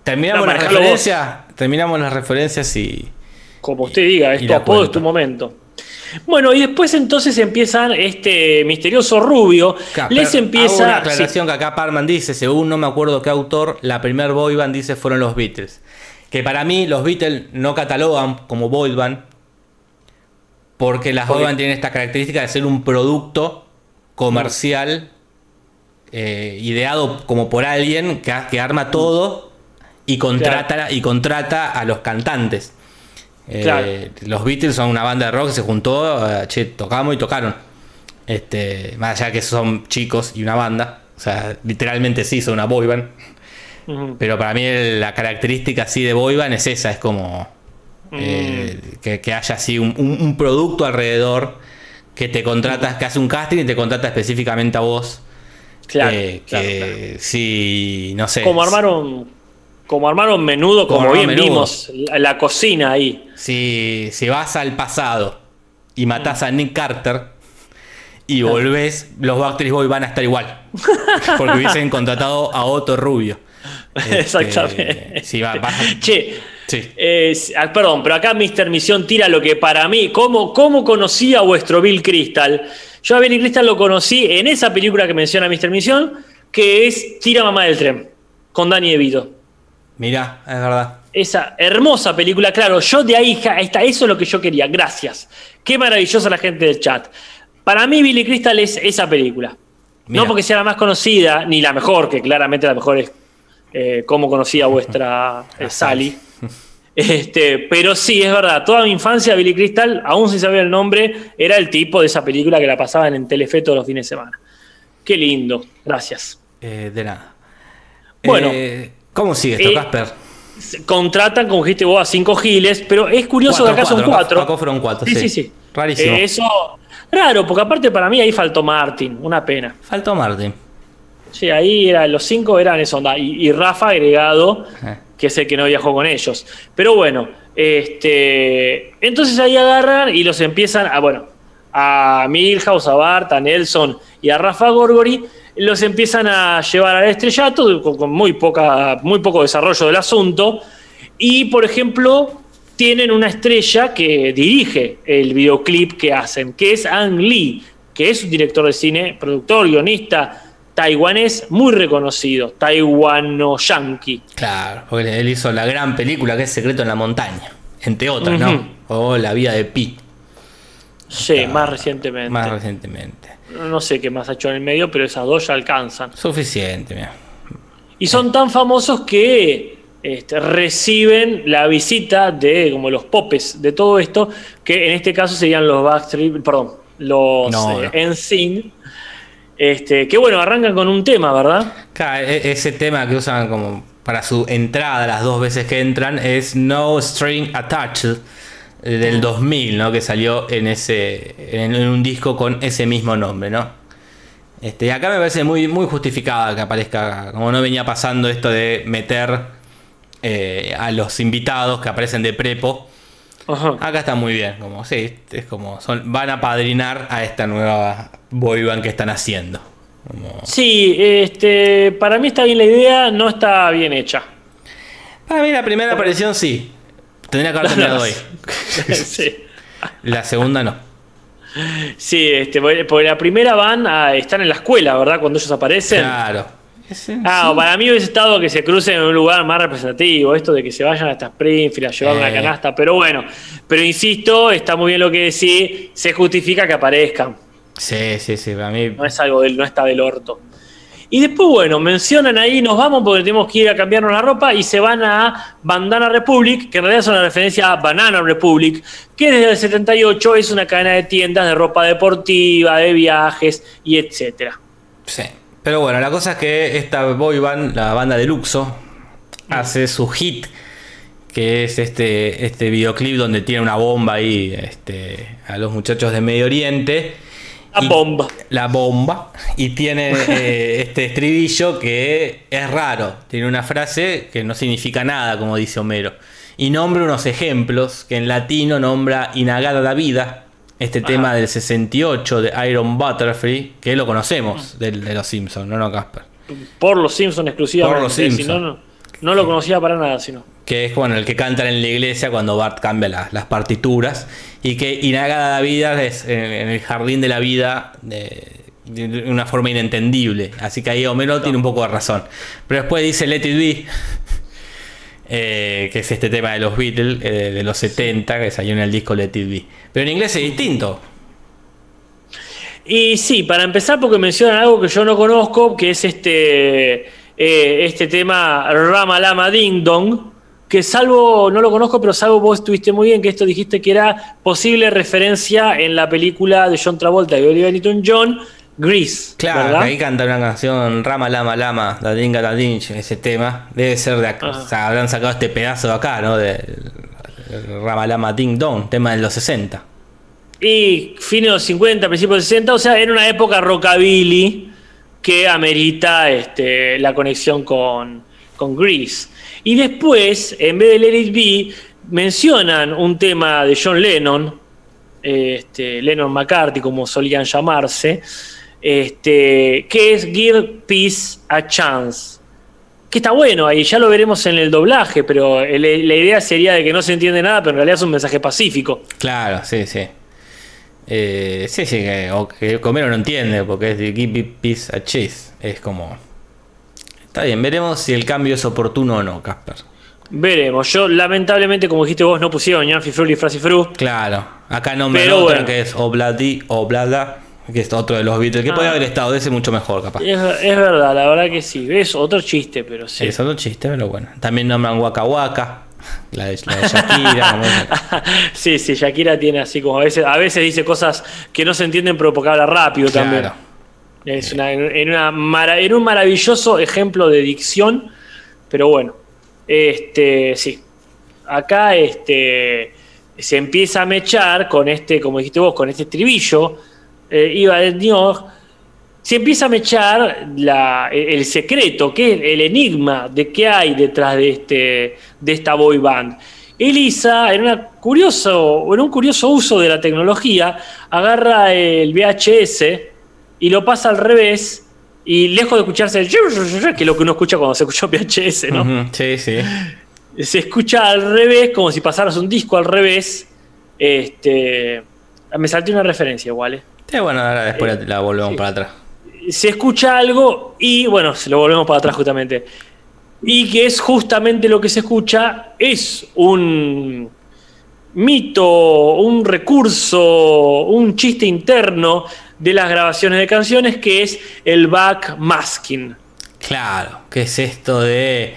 Terminamos No, las vos. referencias. Terminamos las referencias y. Como usted diga, y esto la a poco es tu momento. Bueno, y después entonces empiezan este misterioso rubio. Casper, les hago empieza. una sí, aclaración que acá Parman dice, según no me acuerdo qué autor, la primer boy band dice fueron los Beatles. Que para mí los Beatles no catalogan como boy band. Porque las ¿Por boy band tienen esta característica de ser un producto comercial eh, ideado como por alguien que, que arma todo y contrata, y contrata a los cantantes. Eh, Claro. Los Beatles son una banda de rock que se juntó, eh, che, tocamos y tocaron. Este, más allá que son chicos y una banda, o sea, literalmente sí son una boy band. Pero para mí la característica así de boyband es esa, es como Mm. que, que haya así un, un- un producto alrededor que te contrata, que hace un casting y te contrata específicamente a vos. Claro, Eh, que claro. si, no sé. Como armaron, como armaron menudo, Como como, bien Menudo. vimos, la, la cocina ahí. Si, si vas al pasado y matás a Nick Carter y volvés, los Backstreet Boys van a estar igual. (laughs) Porque hubiesen contratado a otro rubio. (laughs) Este, Exactamente. Si va- vas a- Che, Sí. eh, ah, perdón, pero acá Mr. Misión tira lo que para mí, ¿cómo, ¿cómo conocí a vuestro Bill Crystal? Yo a Bill Crystal lo conocí en esa película que menciona Mr. Misión, que es Tira Mamá del Tren, con Danny DeVito. Mirá, es verdad. Esa hermosa película, claro, yo de ahí, está, eso es lo que yo quería, gracias. Qué maravillosa la gente del chat. Para mí Billy Crystal es esa película. Mira. No porque sea la más conocida, ni la mejor, que claramente la mejor es eh, como conocía vuestra eh, Sally. (laughs) Este, pero sí, es verdad, toda mi infancia Billy Crystal, aún sin saber el nombre, era el tipo de esa película que la pasaban en Telefe todos los fines de semana. Qué lindo, gracias. Eh, de nada. Bueno. Eh, ¿Cómo sigue esto, Eh, Casper? Contratan, como dijiste vos, a cinco giles, pero es curioso Cuatro, que acá son cuatro, acá- cuatro. acá fueron cuatro, Sí, sí. sí, sí. Rarísimo. Eso, raro, porque aparte para mí ahí faltó Martin, una pena. Faltó Martin. Sí, ahí era, los cinco eran eso, onda, y, y Rafa agregado. Que es el que no viajó con ellos. Pero bueno, este, entonces ahí agarran y los empiezan a, bueno, a Milhouse, a Bart, a Nelson y a Rafa Gorgori, los empiezan a llevar al estrellato con, muy, poca, muy poco desarrollo del asunto. Y, por ejemplo, tienen una estrella que dirige el videoclip que hacen, que es Ang Lee, que es un director de cine, productor, guionista taiwanés muy reconocido, taiwano-yankee. Claro, porque él hizo la gran película que es Secreto en la Montaña. Entre otras. ¿no? O La vida de Pi, Sí, más recientemente. más recientemente. No sé qué más ha hecho en el medio, pero esas dos ya alcanzan. Suficiente, mira. Y son tan famosos que este, reciben la visita de como los popes de todo esto, que en este caso serían los Backstreet, perdón, los No, eh, no. NSYNC, este, que bueno, arrancan con un tema, ¿verdad? Claro, e- ese tema que usan como para su entrada las dos veces que entran es No String Attached eh, del 2000, ¿no? Que salió en ese en, un disco con ese mismo nombre, ¿no? Este, y acá me parece muy, muy justificada que aparezca, como no venía pasando esto de meter eh, a los invitados que aparecen de prepo. Ajá. Acá está muy bien, como sí, es como son, van a padrinar a esta nueva boyband que están haciendo. Como- Sí, este, para mí está bien la idea, no está bien hecha. Para mí la primera aparición sí. Tendría que haber (laughs) terminado (laughs) sí. La segunda no. Sí, este, porque porque la primera van a estar en la escuela, ¿verdad? Cuando ellos aparecen. Claro. Ah, para mí hubiese estado que se crucen en un lugar más representativo, esto de que se vayan hasta Springfield a llevar Eh. una canasta, pero bueno, pero insisto, está muy bien lo que decís, se justifica que aparezcan, Sí, sí, sí. Para mí. no es algo del, no está del orto. Y después, bueno, mencionan ahí, nos vamos porque tenemos que ir a cambiarnos la ropa y se van a Bandana Republic, que en realidad es una referencia a Banana Republic, que desde el 78 es una cadena de tiendas de ropa deportiva, de viajes y etcétera. Sí. Pero bueno, la cosa es que esta boy band, la banda de Luxo, hace su hit. Que es este, este videoclip donde tiene una bomba ahí este, a los muchachos de Medio Oriente. La bomba. La bomba. Y tiene (laughs) eh, este estribillo que es raro. Tiene una frase que no significa nada, como dice Homero. Y nombra unos ejemplos que en latino nombra Inagada la vida. Este Ajá. tema del 68 de Iron Butterfree, que lo conocemos del- de los Simpsons, no, no, Casper. Por los Simpsons exclusivamente. Por los Si Simpson. no, no, no lo conocía para nada, sino. Que es bueno, el que cantan en la iglesia cuando Bart cambia la- las partituras. Y que Inagada la vida es en, en el jardín de la vida de, de una forma inentendible. Así que ahí Homero tiene un poco de razón. Pero después dice Let It Be. Eh, que es este tema de los Beatles eh, de los 70 que salió en el disco Let It. Pero en inglés es distinto. Y sí, para empezar, porque mencionan algo que yo no conozco, que es este, eh, este tema Rama Lama Ding Dong, que salvo, no lo conozco, pero salvo vos estuviste muy bien, que esto dijiste que era posible referencia en la película de John Travolta y Olivia Newton-John, Grease. Claro, ¿verdad? que ahí canta una canción Rama Lama Lama, La Dinga La Dinch, ese tema. Debe ser de acá. Ajá. O sea, habrán sacado este pedazo de acá, ¿no? De Rama Lama Ding Dong, tema de los 60. Y fines de los 50, principios de los 60, o sea, era una época rockabilly que amerita este, la conexión con, con Grease. Y después, en vez de Let It Be, mencionan un tema de John Lennon, este, Lennon McCarthy, como solían llamarse, este, que es Give Peace a Chance. Que está bueno ahí, ya lo veremos en el doblaje, pero el- la idea sería de que no se entiende nada, pero en realidad es un mensaje pacífico. Claro, sí, sí. Eh, sí, sí, que, o que Comero no entiende porque es de Give Peace a Cheese. Es como. Está bien, veremos si el cambio es oportuno o no, Casper. Veremos. Yo, lamentablemente, como dijiste vos, no pusieron Ñarfi Fru y Frasi Fru. Claro, acá nombran Pero otra bueno. que es Obladi, Oblada, que es otro de los Beatles, que Ah. podría haber estado de ese mucho mejor, capaz. Es, es verdad, la verdad que sí. Es otro chiste, pero sí. Es otro chiste, pero bueno. También nombran Waka Waka, la de, la de Shakira. (laughs) sí, sí, Shakira tiene así como a veces, a veces dice cosas que no se entienden, pero porque habla rápido también. Es una, en, una mara- en un maravilloso ejemplo de dicción, pero bueno, este, sí. Acá este, se empieza a mechar con este, como dijiste vos, con este estribillo, eh, iba de Dios, se empieza a mechar la- el secreto, que es el enigma de qué hay detrás de, este, de esta boy band. Elisa, en, una curioso, en un curioso uso de la tecnología, agarra el VHS y lo pasa al revés y lejos de escucharse el que es lo que uno escucha cuando se escucha VHS, ¿no? Ujú, Sí, sí. se escucha al revés, como si pasaras un disco al revés. Este, me salté una referencia igual. ¿eh? Sí, bueno, ahora después la, la volvemos sí. para atrás. Se escucha algo y bueno, se lo volvemos para atrás justamente. Y que es justamente lo que se escucha, es un mito, un recurso, un chiste interno de las grabaciones de canciones que es el backmasking. Claro, ¿qué es esto de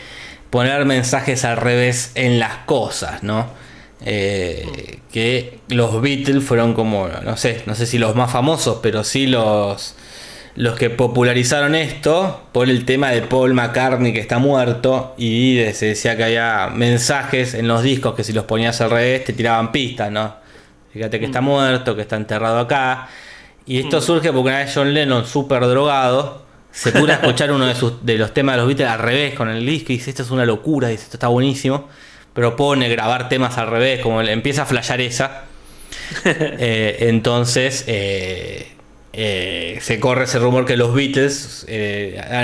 poner mensajes al revés en las cosas, no? Eh, que los Beatles fueron como, no sé, no sé si los más famosos, pero sí los, los que popularizaron esto por el tema de Paul McCartney que está muerto y de- se decía que había mensajes en los discos que si los ponías al revés te tiraban pistas, ¿no? Fíjate que está muerto, que está enterrado acá. Y esto surge porque una vez John Lennon, súper drogado, se pudo (laughs) escuchar uno de, sus, de los temas de los Beatles al revés con el disco y dice, esto es una locura, dice, esto está buenísimo. Pero pone grabar temas al revés, como empieza a flashear esa. (laughs) Eh, entonces eh, eh, se corre ese rumor que los Beatles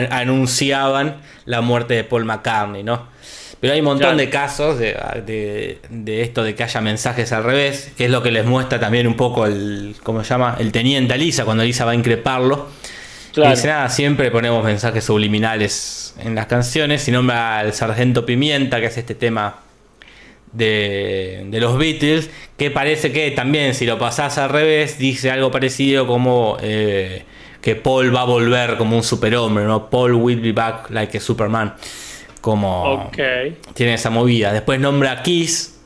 anunciaban la muerte de Paul McCartney, ¿no? Pero hay un montón Claro. de casos de, de- de esto de que haya mensajes al revés, que es lo que les muestra también un poco el, ¿cómo se llama? El teniente Alisa, cuando Alisa va a increparlo. Claro. Y dice, nada, siempre ponemos mensajes subliminales en las canciones. Y nombra al Sargento Pimienta, que es este tema de, de los Beatles, que parece que también si lo pasás al revés, dice algo parecido como eh, que Paul va a volver como un superhombre, ¿no? Paul will be back like a Superman. Como Ok. tiene esa movida. Después nombra a Kiss,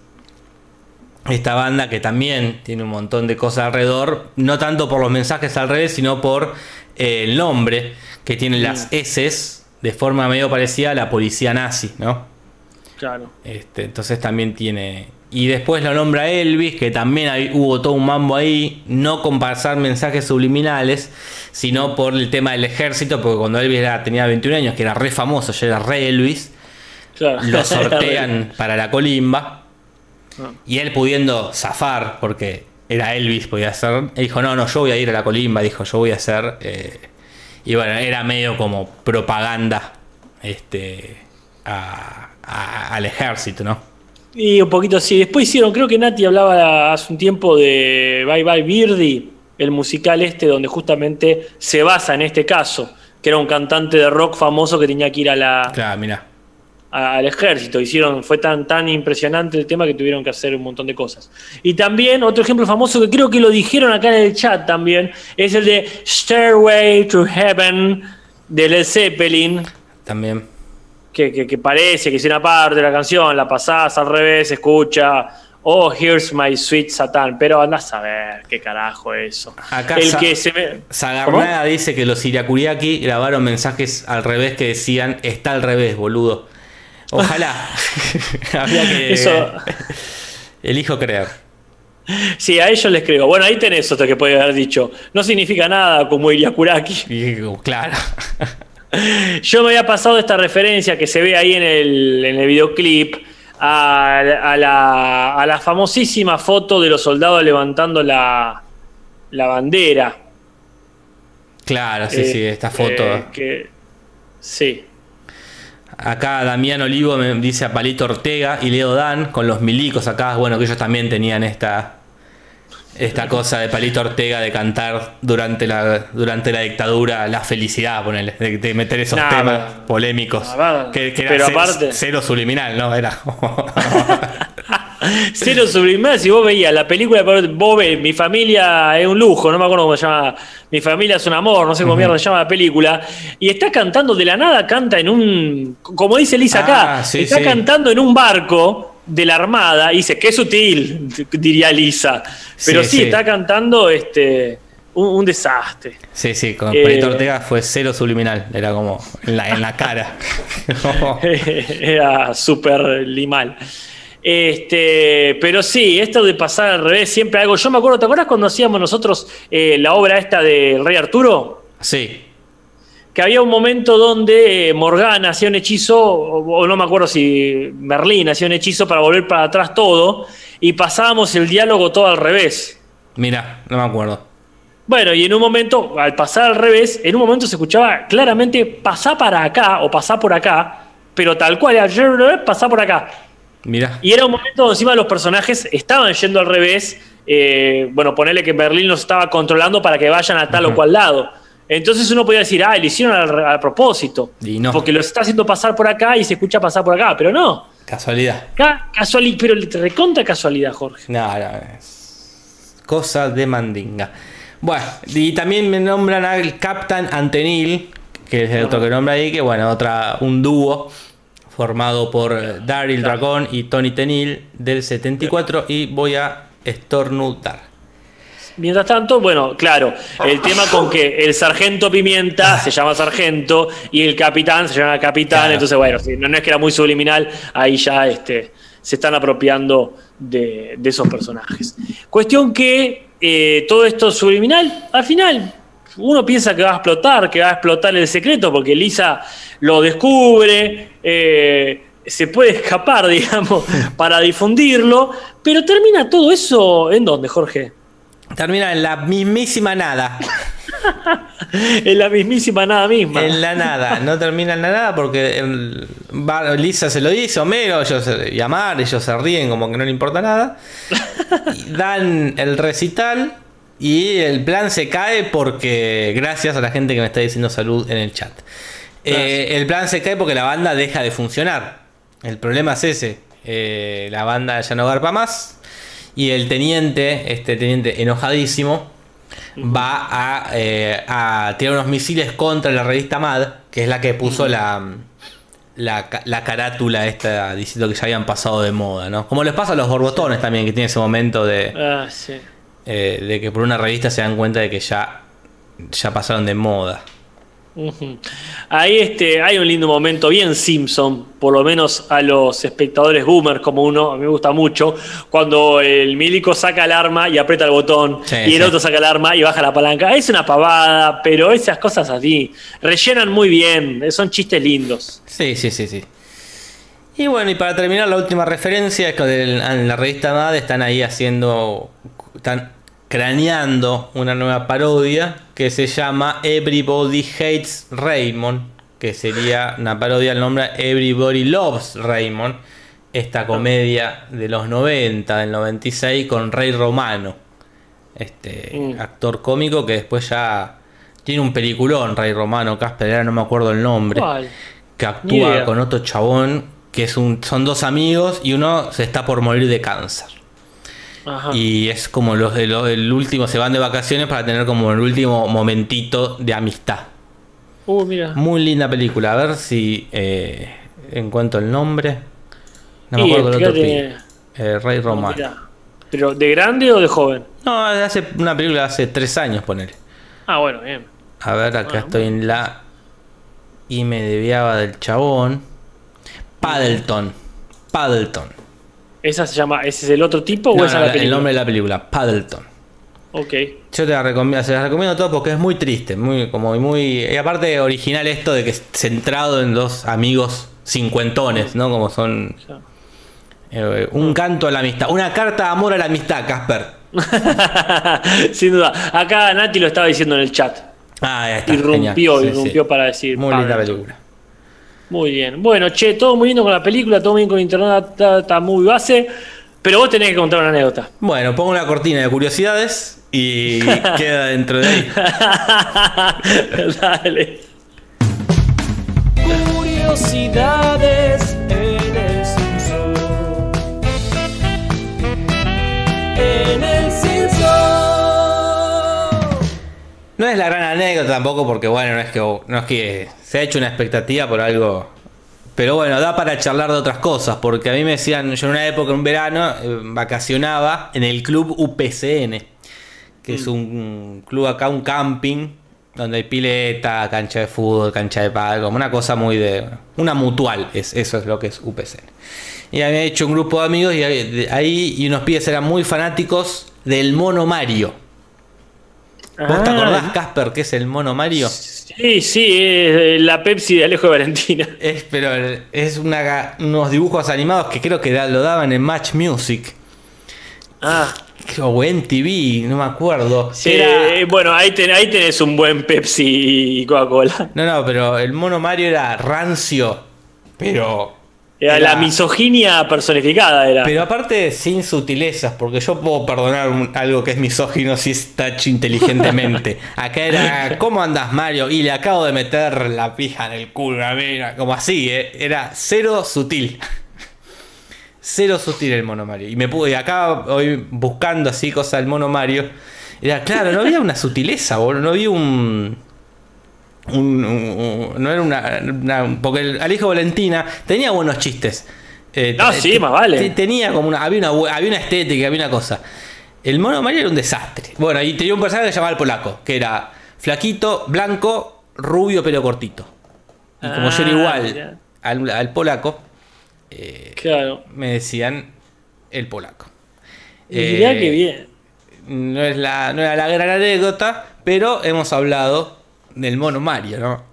esta banda que también tiene un montón de cosas alrededor, no tanto por los mensajes al revés, sino por eh, el nombre, que tiene las S de forma medio parecida a la policía nazi, ¿no? Claro. Este, entonces también tiene. Y después lo nombra Elvis, que también hay- hubo todo un mambo ahí, no con pasar mensajes subliminales, sino por el tema del ejército, porque cuando Elvis era- tenía 21 años, que era re famoso, ya era re Elvis, claro. lo (laughs) sortean para la colimba. Ah. Y él pudiendo zafar, porque era Elvis, podía hacer. él dijo: No, no, yo voy a ir a la colimba. Dijo: Yo voy a hacer. eh, y bueno, era medio como propaganda este, a- a- al ejército, ¿no? Y un poquito así. Después hicieron, creo que Nati hablaba hace un tiempo de Bye Bye Birdie, el musical este donde justamente se basa en este caso, que era un cantante de rock famoso que tenía que ir a la, Claro, a- al ejército. Hicieron, fue tan, tan impresionante el tema que tuvieron que hacer un montón de cosas. Y también otro ejemplo famoso que creo que lo dijeron acá en el chat también, es el de Stairway to Heaven de Led Zeppelin. También. Que, que- que parece que es una parte de la canción, la pasás al revés, escucha Oh, here's my sweet Satan. Pero andás a ver qué carajo es eso. Acá el Sa- que se ve. Sagarnada dice que los Iriakuriaki grabaron mensajes al revés que decían está al revés, boludo. Ojalá. (laughs) (laughs) Habría que. Eso- (laughs) Elijo creer. Sí, a ellos les creo. Bueno, ahí tenés otro que puede haber dicho. No significa nada como Iriakuraki. Claro. (laughs) Yo me había pasado esta referencia que se ve ahí en el, en el videoclip a, a la, a la famosísima foto de los soldados levantando la, la bandera. Claro, sí, Eh, sí, esta foto. eh, que, sí. Acá Damián Olivo me dice a Palito Ortega y Leo Dan con los milicos acá. Bueno, que ellos también tenían esta esta cosa de Palito Ortega de cantar durante la durante la dictadura la felicidad, ponele, de, de meter esos Nah, temas pero- polémicos. Que, que era pero aparte- cero subliminal, ¿no? Era. (laughs) Cero subliminal, si vos veías la película, vos ves, mi familia es un lujo, no me acuerdo cómo se llama, mi familia es un amor, no sé cómo mierda se llama la película, y está cantando de la nada, canta en un, como dice Lisa acá, Ah, sí, está sí. cantando en un barco de la Armada, y dice, qué sutil, diría Lisa, pero sí, Sí, sí. está cantando este un, un desastre. sí, sí, con Eh, Palito Ortega fue cero subliminal. Era como en la, en la cara. (laughs) Era súper limal. Este, pero sí, esto de pasar al revés, siempre algo. Yo me acuerdo, ¿te acuerdas cuando hacíamos nosotros eh, la obra esta del Rey Arturo? sí. Que había un momento donde eh, Morgana hacía un hechizo, o, o no me acuerdo si Merlín hacía un hechizo para volver para atrás todo, y pasábamos el diálogo todo al revés. Mira, no me acuerdo. Bueno, y en un momento, al pasar al revés, en un momento se escuchaba claramente pasá para acá o pasá por acá, pero tal cual, pasá por acá. Mira. Y era un momento donde encima los personajes estaban yendo al revés. eh, bueno, ponerle que Berlín los estaba controlando para que vayan a tal o cual lado. Entonces uno podía decir, ah, lo hicieron a, propósito. Y no. Porque los está haciendo pasar por acá y se escucha pasar por acá. Pero no. Casualidad. Ca casualidad, pero te recontra casualidad, Jorge. No, no, es cosa de mandinga. Bueno, y también me nombran al Captain Antenil, que es el otro que nombra ahí, que bueno, otra, un dúo formado por eh, Daryl Dragón y Tony Tenil del 74 y voy a estornudar. Mientras tanto, bueno, claro, el tema con que el sargento Pimienta (laughs) se llama sargento y el capitán se llama capitán, Claro. entonces bueno, no, no es que era muy subliminal, ahí ya este, se están apropiando de, de esos personajes. Cuestión que eh, todo esto subliminal, al final uno piensa que va a explotar, que va a explotar el secreto, porque Lisa lo descubre, eh, se puede escapar, (laughs) digamos, para difundirlo, pero termina todo eso en dónde, Jorge? Termina en la mismísima nada. (laughs) En la mismísima nada misma. En la nada. No termina en la nada porque el- Lisa se lo dice, Homero, ellos se- y Amar, ellos se ríen como que no le importa nada. Y dan el recital y el plan se cae porque gracias a la gente que me está diciendo salud en el chat. Eh, el plan se cae porque la banda deja de funcionar. El problema es ese. Eh, la banda ya no garpa más. Y el teniente, este teniente enojadísimo, va a, eh, a tirar unos misiles contra la revista Mad, que es la que puso la, la, ca- la carátula esta diciendo que ya habían pasado de moda, ¿no? Como les pasa a los borbotones también, que tiene ese momento de, Ah, sí. eh, de que por una revista se dan cuenta de que ya, ya pasaron de moda. Ahí este, hay un lindo momento bien Simpson, por lo menos a los espectadores boomers como uno, a mí me gusta mucho, cuando el milico saca el arma y aprieta el botón Sí, y el sí. otro saca el arma y baja la palanca. Es una pavada, pero esas cosas así rellenan muy bien, son chistes lindos. Sí, sí, sí, sí. Y bueno, y para terminar, la última referencia es que en la revista MAD están ahí haciendo, están craneando una nueva parodia que se llama Everybody Hates Raymond, que sería una parodia al nombre Everybody Loves Raymond, esta comedia de los 90, del 96, con Rey Romano, este Mm. actor cómico que después ya tiene un peliculón, Rey Romano, Casper, ahora no me acuerdo el nombre ¿Cuál? que actúa con otro chabón que es un, son dos amigos y uno se está por morir de cáncer. Ajá. Y es como los de los- el último se van de vacaciones para tener como el último momentito de amistad. Uh, mira. Muy linda película. A ver si eh, encuentro el nombre. No me Y, acuerdo el otro. El Rey Romano. Mirá. ¿Pero de grande o de joven? No, hace una película de hace tres años, ponele. Ah, bueno, bien. A ver, acá estoy en la y me debiaba del chabón. Paddleton. Paddleton. ¿Esa se llama, ese es el otro tipo o esa no, es la el película? nombre de la película, Paddleton. Ok. Yo te la recomiendo, se las recomiendo todo porque es muy triste, muy, como muy. Y aparte original esto de que es centrado en dos amigos cincuentones, ¿no? Como son. Ya. eh, un canto a la amistad. Una carta de amor a la amistad, Casper. (laughs) Sin duda. Acá Nati lo estaba diciendo en el chat. Ah, ya está. Irrumpió. Sí, irrumpió sí. para decir. Muy linda película. Muy bien. Bueno, che, todo muy lindo con la película, todo muy bien con internet, está, está muy base. Pero vos tenés que contar una anécdota. Bueno, pongo una cortina de curiosidades y (laughs) queda dentro de ahí. (laughs) Dale. Curiosidades No es la gran anécdota tampoco porque bueno, no es que no es que se ha hecho una expectativa por algo. Pero bueno, da para charlar de otras cosas, porque a mí me decían, yo en una época, en un verano, eh, vacacionaba en el club UPCN, que es un club acá, un camping, donde hay pileta, cancha de fútbol, cancha de pádel, como una cosa muy de... Una mutual, es, eso es lo que es UPCN. Y había hecho un grupo de amigos y ahí y unos pibes eran muy fanáticos del mono Mario. ¿Vos te Ah, acordás, Casper, qué es el mono Mario? Sí, sí, es la Pepsi de Alejo Valentina. Es, pero es una, unos dibujos animados que creo que lo daban en Match Music. Ah, O en TV, no me acuerdo. sí, Era- eh, bueno, ahí, ten- ahí tenés un buen Pepsi y Coca-Cola. no, no, pero el mono Mario era rancio. Pero. Era la misoginia personificada, era. Pero aparte sin sutilezas, porque yo puedo perdonar un- algo que es misógino si está hecho inteligentemente. (laughs) Acá era, ¿cómo andas Mario? Y le acabo de meter la pija en el culo, a ver, como así, ¿eh? era cero sutil. Cero sutil el mono Mario. Y me pude, y acá hoy buscando así cosas del mono Mario, era claro, no había una sutileza, boludo, no había un... un- un- un- no era una, una- Porque el Alejo Valentina tenía buenos chistes. Eh, No, sí, más vale. te- Tenía como una. Había una, había una estética, había una cosa. El mono Mario era un desastre. Bueno, y tenía un personaje que se llamaba el polaco, que era flaquito, blanco, rubio, pelo cortito. Y como yo era Ah, igual al, al polaco, Claro. me decían el polaco. Mirá Eh, que bien. No, es la, no era la gran anécdota, pero hemos hablado del mono Mario, ¿no?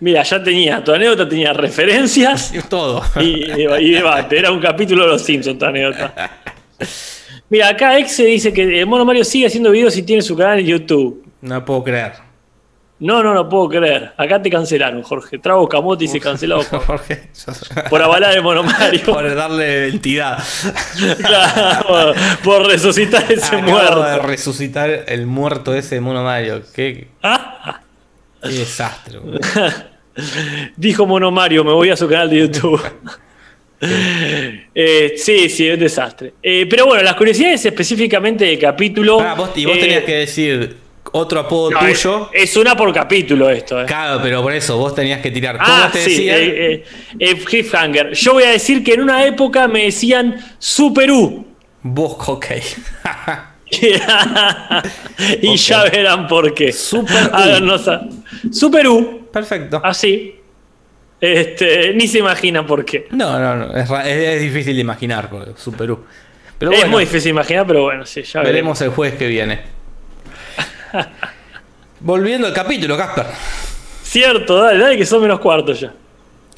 Mira, ya tenía, tu anécdota tenía referencias (laughs) Todo. y, y debate. Era un capítulo de los Simpsons, tu anécdota. (laughs) Mira, acá Exe dice que el Mono Mario sigue haciendo videos y tiene su canal en YouTube. No puedo creer. No, no, no puedo creer. Acá te cancelaron, Jorge. Trago Camote y se cancelado (laughs) Jorge, yo- por avalar el Mono Mario. por darle entidad. Claro, por resucitar ese Acabo de muerto. resucitar el muerto ese mono Mario. Qué, Ah, qué (laughs) desastre. Dijo Mono Mario, me voy a su canal de YouTube. (laughs) Eh, sí, sí, es un desastre. Eh, pero bueno, las curiosidades específicamente del capítulo. Pará, vos, y vos eh, tenías que decir otro apodo no, tuyo. es una por capítulo esto. eh. Claro, pero por eso vos tenías que tirar. ¿Cómo Ah, te sí, decían? eh, eh, eh. Yo voy a decir que en una época me decían Super U. Vos, ok. (laughs) (laughs) y ya verán por qué. Super U. A- Super U, Perfecto. así. Este, ni se imaginan por qué. No, no, no. Es, difícil de imaginar, Super U. Pero es muy difícil de imaginar, pero bueno, sí, ya veremos. veremos el jueves que viene. (laughs) Volviendo al capítulo, Casper. Cierto, dale, dale que son menos cuartos ya.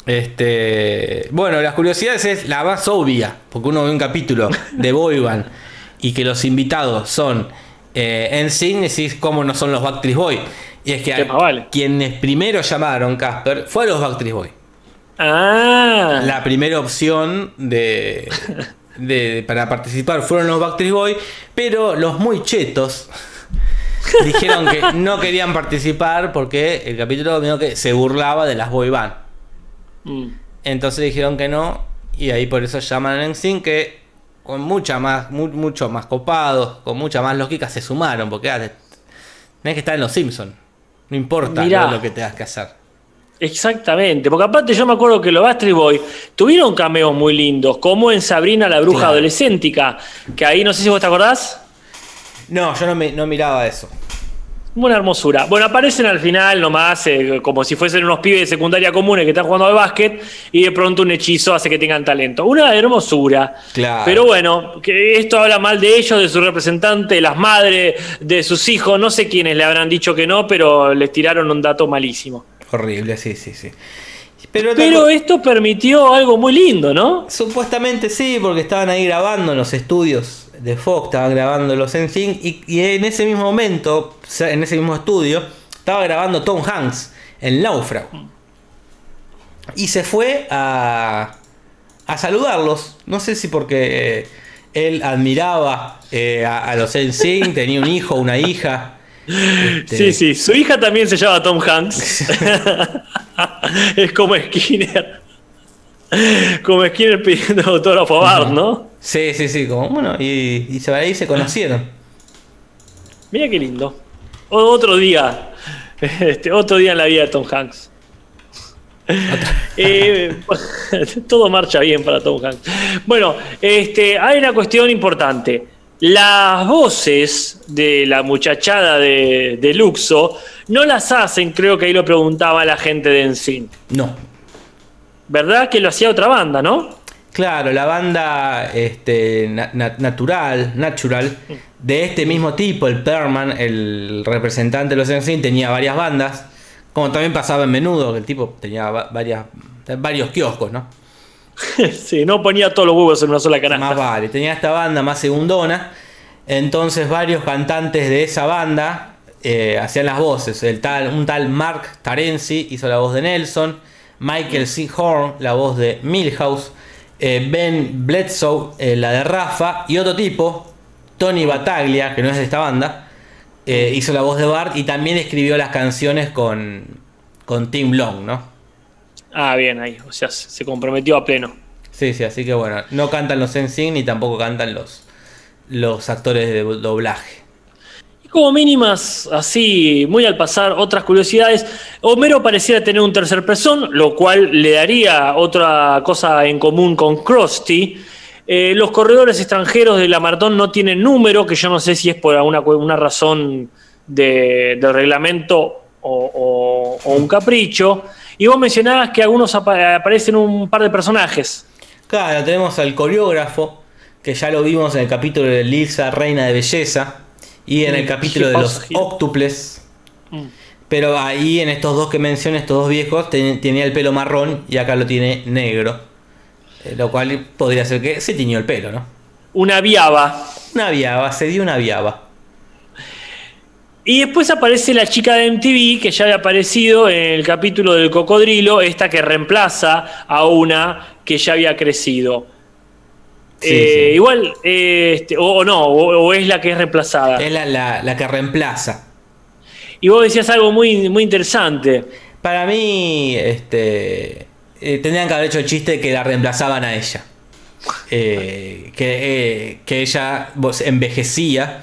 Este, bueno, las curiosidades es la más obvia, porque uno ve un capítulo de (laughs) Boy Band y que los invitados son eh, en y decís cómo no son los Backstreet Boy. Y es que quienes primero llamaron Casper fue a los Backstreet Boy. Ah, La primera opción de, de- para participar fueron los Backstreet Boy, pero los muy chetos (laughs) dijeron que no querían participar porque el capítulo medio que se burlaba de las boy band. mm, Entonces dijeron que no. Y ahí por eso llaman a NSYNC que con mucha más, mu- mucho más copados, con mucha más lógica se sumaron. Porque ah, tenés que estar en los Simpsons. No importa Mirá. lo, lo que tengas que hacer. Exactamente, porque aparte yo me acuerdo que los Bastard Boy tuvieron cameos muy lindos, como en Sabrina la bruja Claro. adolescéntica, que ahí no sé si vos te acordás. No, yo no, me, no miraba eso. Una hermosura. Bueno, aparecen al final nomás eh, como si fuesen unos pibes de secundaria comunes que están jugando al básquet y de pronto un hechizo hace que tengan talento. Una hermosura. Claro. Pero bueno, que esto habla mal de ellos, de su representante, de las madres, de sus hijos. No sé quiénes le habrán dicho que no, pero les tiraron un dato malísimo. Horrible, sí, sí, sí. Pero, esto permitió algo muy lindo, ¿no? supuestamente sí, porque estaban ahí grabando en los estudios de Fox, estaban grabando los NSYNC y, y en ese mismo momento, en ese mismo estudio, estaba grabando Tom Hanks en Náufrago. Y se fue a, a saludarlos. No sé si porque eh, él admiraba eh, a, a los NSYNC, tenía un hijo, una hija. Este, Sí, sí. Su hija también se llama Tom Hanks. (laughs) es como Skinner. Como Skinner pidiendo autógrafo a Bart, ¿no? Sí, sí, sí, como bueno, y, y se- ahí se conocieron. Mira qué lindo. O- otro día. (laughs) Este, otro día en la vida de Tom Hanks. Eh, (laughs) todo marcha bien para Tom Hanks. Bueno, este, hay una cuestión importante. Las voces de la muchachada de, de Luxo no las hacen, creo que ahí lo preguntaba la gente de Ensign. No, ¿Verdad que lo hacía otra banda, no? Claro, la banda este, na- na- natural, natural, de este mismo tipo, el Perman, el representante de los NSYNC, tenía varias bandas, como también pasaba en menudo, que el tipo tenía va- varias, varios kioscos, ¿no? (laughs) sí, no ponía todos los huevos en una sola canasta. Más vale, tenía esta banda más segundona, entonces varios cantantes de esa banda eh, hacían las voces, el tal, un tal Mark Tarenzi hizo la voz de Nelson, Michael C. Horn la voz de Milhouse, eh, Ben Bledsoe eh, la de Rafa y otro tipo, Tony Bataglia, que no es de esta banda, eh, hizo la voz de Bart y también escribió las canciones con, con Tim Long, ¿no? Ah, bien, ahí. O sea, se comprometió a pleno. Sí, sí, así que bueno, no cantan los NSYNC ni tampoco cantan los, los actores de do- doblaje. Como mínimas, así, muy al pasar, otras curiosidades. Homero pareciera tener un tercer pezón, lo cual le daría otra cosa en común con Krusty. Eh, los corredores extranjeros de la no tienen número, que yo no sé si es por alguna una razón de, reglamento o, un capricho. Y vos mencionabas que algunos apa- aparecen un par de personajes. Claro, tenemos al coreógrafo, que ya lo vimos en el capítulo de Lisa, Reina de Belleza, y en el capítulo de los gira. octuples. Mm. Pero ahí en estos dos que mencioné, estos dos viejos, ten- tenía el pelo marrón y acá lo tiene negro. Eh, lo cual podría ser que se tiñó el pelo, ¿no? Una viaba. Una viaba, se dio una viaba. Y después aparece la chica de MTV, que ya había aparecido en el capítulo del cocodrilo, esta que reemplaza a una que ya había crecido. Sí, Eh, sí. Igual, eh, este, o, o no, o, o es la que es reemplazada. Es la, la- la que reemplaza. Y vos decías algo muy, muy interesante. Para mí, este, eh, tendrían que haber hecho el chiste que la reemplazaban a ella. Que, que ella vos, envejecía.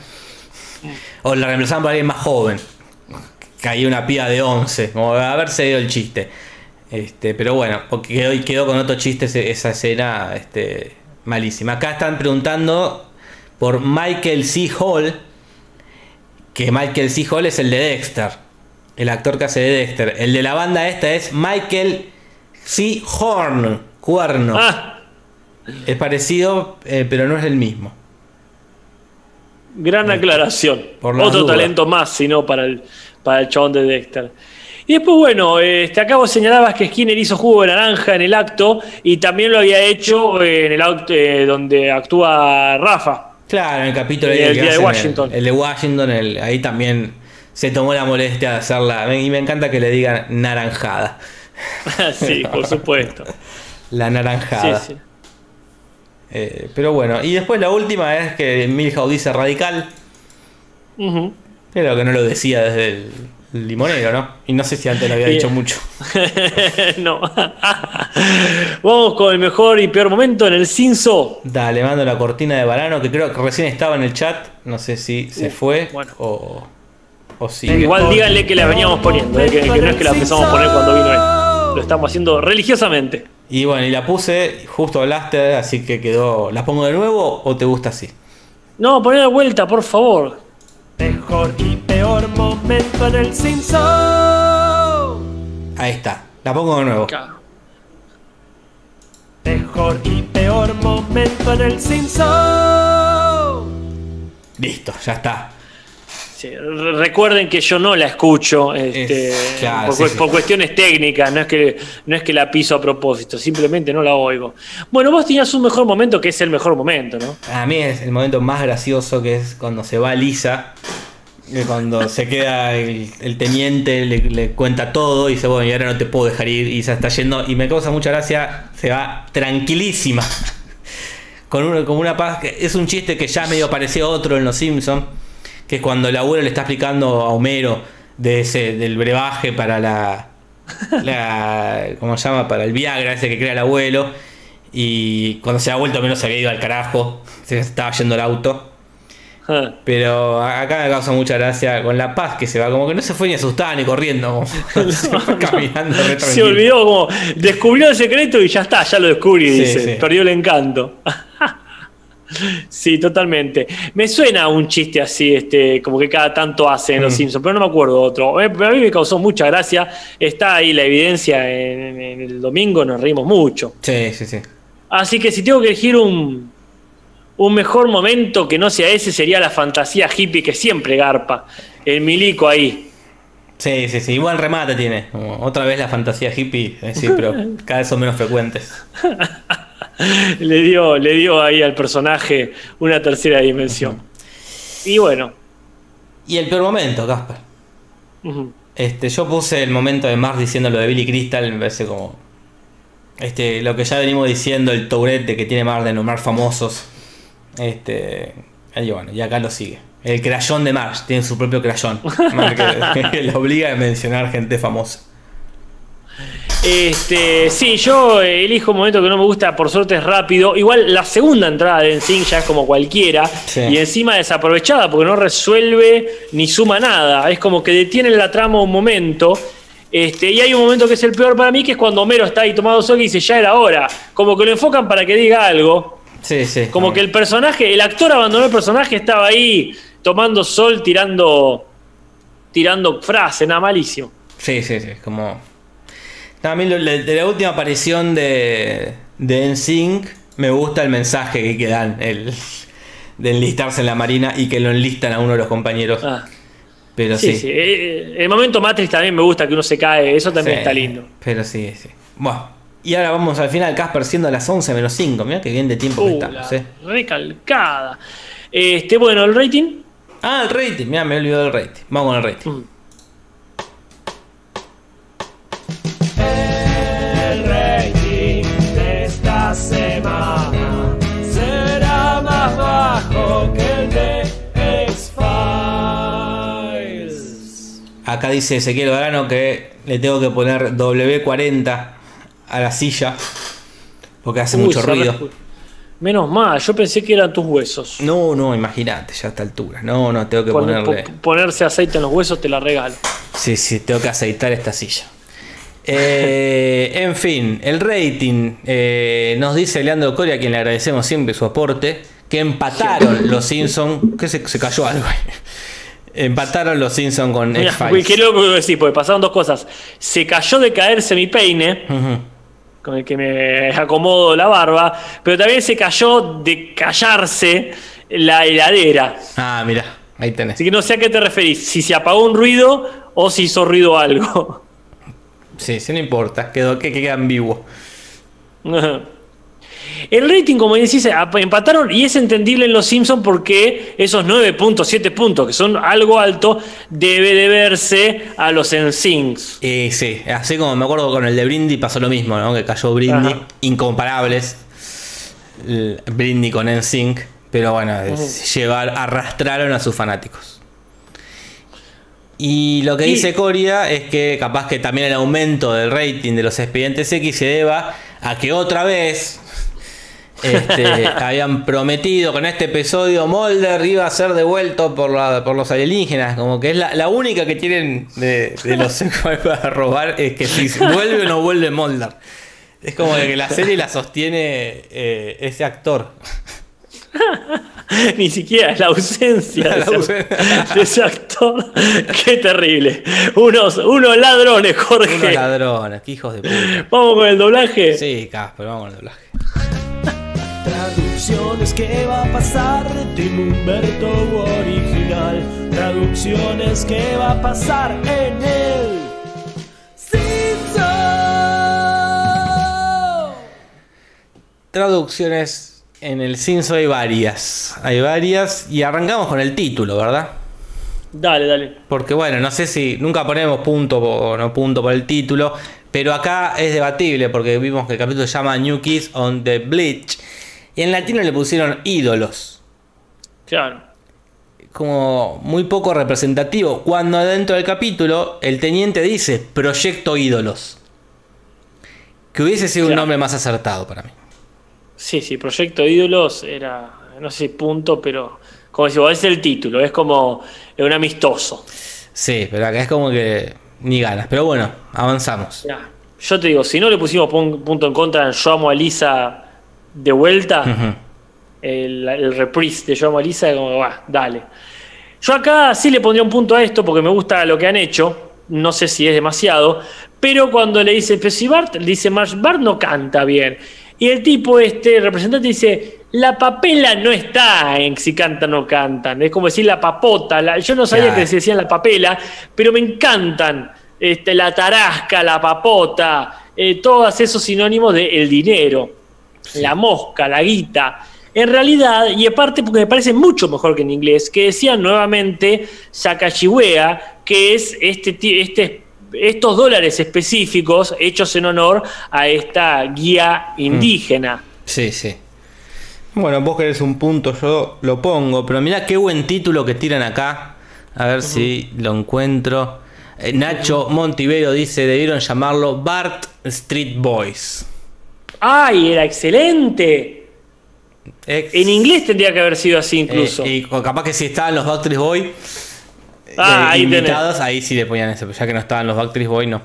O la reemplazaban por alguien más joven. Caía una piba de 11. Como haberse ido el chiste. Este, pero bueno, porque quedó, quedó con otro chiste esa escena este, malísima. Acá están preguntando por Michael C. Hall. Que Michael C. Hall es el de Dexter. El actor que hace de Dexter. El de la banda esta es Michael C. Horn. Cuerno. Ah, Es parecido, eh, pero no es el mismo. gran aclaración. Por Otro dudas. talento más, sino para el, para el chabón de Dexter. Y después, bueno, este, acá vos señalabas que Skinner hizo jugo de naranja en el acto y también lo había hecho en el acto eh, donde actúa Rafa. Claro, en el capítulo El día de el- Washington. El, de Washington, el- ahí también se tomó la molestia de hacerla. Y me encanta que le digan (laughs) (laughs) naranjada. sí, por supuesto. La Sí, naranjada. sí. Eh, pero bueno, y después la última es que Milhouse dice radical. Ujú. Pero que no lo decía desde el limonero, ¿no? Y no sé si antes lo había dicho mucho. (laughs) no. Vamos con el mejor y peor momento en el Cinso. Dale, mando la cortina de Varano, que creo que recién estaba en el chat. No sé si se fue bueno. o. o sí. Igual díganle que la veníamos poniendo, eh, que, que no es que la empezamos a poner cuando vino él. Lo estamos haciendo religiosamente. Y bueno, y la puse, justo hablaste, así que quedó. ¿La pongo de nuevo o te gusta así? No, poné de vuelta, por favor. Mejor y peor momento en el Simpson. Ahí está. La pongo de nuevo. Mejor y peor momento en el Simpson. Listo, ya está. Sí, recuerden que yo no la escucho este, Es- claro, por, sí, sí. cuestiones técnicas, no es, que, no es que la piso a propósito, simplemente no la oigo. Bueno, vos tenías un mejor momento que es el mejor momento, ¿no? A mí es el momento más gracioso que es cuando se va Lisa. que Cuando se queda el, el teniente, le, le cuenta todo y dice, bueno, y ahora no te puedo dejar ir. Y se está yendo. Y me causa mucha gracia, se va tranquilísima. (laughs) Con una, como una paz. que Es un chiste que ya medio parecía otro en Los Simpsons. Que es cuando el abuelo le está explicando a Homero de ese, del brebaje para la. la ¿Cómo se llama? Para el Viagra, ese que crea el abuelo. Y cuando se da vuelta, Homero se había ido al carajo. Se estaba yendo el auto. Pero acá me causa mucha gracia con la paz que se va, como que no se fue ni asustada ni corriendo, como (laughs) (laughs) se fue caminando re Se olvidó como descubrió el secreto y ya está, ya lo descubrí, Sí, dice. sí. Perdió el encanto. Sí, totalmente. Me suena un chiste así, este, como que cada tanto hace en Los Mm. Simpsons, pero no me acuerdo otro. Eh, pero a mí me causó mucha gracia. Está ahí la evidencia en, en el domingo, nos reímos mucho. Sí, sí, sí. Así que si tengo que elegir un, un mejor momento que no sea ese, sería la fantasía hippie que siempre garpa. El milico ahí. Sí, sí, sí. Igual remate tiene. como otra vez la fantasía hippie, eh, sí, pero (laughs) cada vez son menos frecuentes. (laughs) (laughs) le dio, le dio ahí al personaje una tercera dimensión. Y bueno, Y el peor momento, Casper. Este, yo puse el momento de Mark diciendo lo de Billy Crystal, me parece como. Este, lo que ya venimos diciendo, el tourette que tiene Mark de nombrar famosos. Este. Y bueno, y acá lo sigue. El crayón de Marge, tiene su propio crayón. (laughs) (laughs) Que, que le obliga a mencionar gente famosa. Este, sí, yo eh, elijo un momento que no me gusta, por suerte es rápido. Igual la segunda entrada de Ensync ya es como cualquiera. Sí. Y encima desaprovechada porque no resuelve ni suma nada. Es como que detiene la trama un momento. Este, y hay un momento que es el peor para mí, que es cuando Homero está ahí tomado sol y dice, ya era hora. Como que lo enfocan para que diga algo. Sí, sí. Como que el personaje, el actor abandonó el personaje, estaba ahí tomando sol, tirando, tirando frases, nada malísimo. Sí, sí, sí. Como. También de la última aparición de, de NSYNC, me gusta el mensaje que, que dan. El, de enlistarse en la marina y que lo enlistan a uno de los compañeros. Ah, Pero sí, sí. sí. Eh, El momento Matrix también me gusta que uno se cae, eso también Sí, está lindo. Pero sí, sí. Bueno, y ahora vamos al final, Casper, siendo las 11 menos 5. Mira que bien de tiempo que Uh, estamos, eh. recalcada. Este, bueno, el rating. Ah, el rating. Mira, me he olvidado del rating. Vamos con el rating. Mm. Semana será más bajo que el de X-Files. Acá dice Ezequiel Varano que le tengo que poner W40 a la silla. Porque hace Uy, mucho ruido. Menos mal, yo pensé que eran tus huesos. No, no, imagínate, ya a esta altura. No, no, tengo que Pon- ponerle. po- ponerse aceite en los huesos te la regalo. Sí, sí, tengo que aceitar esta silla. Eh, en fin, el rating. eh, nos dice Leandro Coria, a quien le agradecemos siempre su aporte, que empataron los Simpsons. que se, se cayó algo? empataron los Simpsons con X-Files. qué loco que decís, porque pasaron dos cosas. Se cayó de caerse mi peine, con el que me acomodo la barba, pero también se cayó de callarse la heladera. Ah, mira, ahí tenés. Así que no sé a qué te referís, si se apagó un ruido o si hizo ruido algo. Sí, sí, no importa, quedó que, que queda ambiguo. (laughs) El rating, como decís, empataron y es entendible en Los Simpsons porque esos 9 puntos, 7 puntos, que son algo alto, debe deberse a los NSYNCs. Eh, sí, así como me acuerdo con el de Brindy pasó lo mismo, ¿no? Que cayó Brindy, Ajá. incomparables. Brindy con NSYNC, pero bueno, es- llevar, arrastraron a sus fanáticos. Y lo que dice Coria es que capaz que también el aumento del rating de los expedientes X se deba a que otra vez Este, (laughs) habían prometido con este episodio Mulder iba a ser devuelto por, la- por los alienígenas. Como que es la, la única que tienen de, de los (laughs) para robar es que si vuelve o no vuelve Mulder. Es como que la serie la sostiene eh, ese actor. (laughs) Ni siquiera la ausencia de, La ese- de ese actor. (laughs) Qué terrible. Unos, unos ladrones, Jorge. Unos ladrones, qué hijos de puta. Vamos con el doblaje. Sí, Casper, vamos al doblaje. Traducciones, ¿qué va a pasar? Tim Humberto original. Traducciones, ¿qué va a pasar en el Simpson? Traducciones en el Cinso hay varias. Hay varias. Y arrancamos con el título, ¿verdad? Dale, dale. Porque bueno, no sé si nunca ponemos punto o no punto por el título, pero acá es debatible porque vimos que el capítulo se llama New Kids on the Bleach y en latino le pusieron ídolos, Claro. como muy poco representativo, cuando dentro del capítulo el teniente dice Proyecto Ídolos, que hubiese sido un nombre más acertado para mí. Sí, sí, Proyecto Ídolos era, no sé si punto, pero como decimos, es el título, es como un amistoso. Sí, pero acá es como que ni ganas, pero bueno, avanzamos. Ya. Yo te digo, si no le pusimos pun- punto en contra en Yo amo a Lisa de vuelta, el reprise de Yo amo a Lisa, como va, dale. Yo acá sí le pondría un punto a esto porque me gusta lo que han hecho. No sé si es demasiado. Pero cuando le dice, pero si Bart, le dice Marsh, Bart no canta bien. Y el tipo, este el representante, dice, la papela no está en si cantan o cantan. Es como decir la papota. la- yo no sabía Claro. que se decían la papela, pero me encantan. Este, la tarasca, la papota, eh, todos esos sinónimos de el dinero la mosca, la guita. En realidad, y aparte porque me parece mucho mejor que en inglés, que decían nuevamente Sakashiwea, que es este, este, estos dólares específicos hechos en honor a esta guía indígena. Sí, sí. Bueno, vos querés un punto, yo lo pongo, pero mirá qué buen título que tiran acá. A ver si lo encuentro. Eh, Nacho Montivero dice, debieron llamarlo Bart Street Boys. ¡Ay, era excelente! Ex- En inglés tendría que haber sido así incluso. Eh, y capaz que si estaban los Backstreet Boys Ah, eh, tenés. invitados, ahí sí le ponían eso, ya que no estaban los Backstreet Boys, no.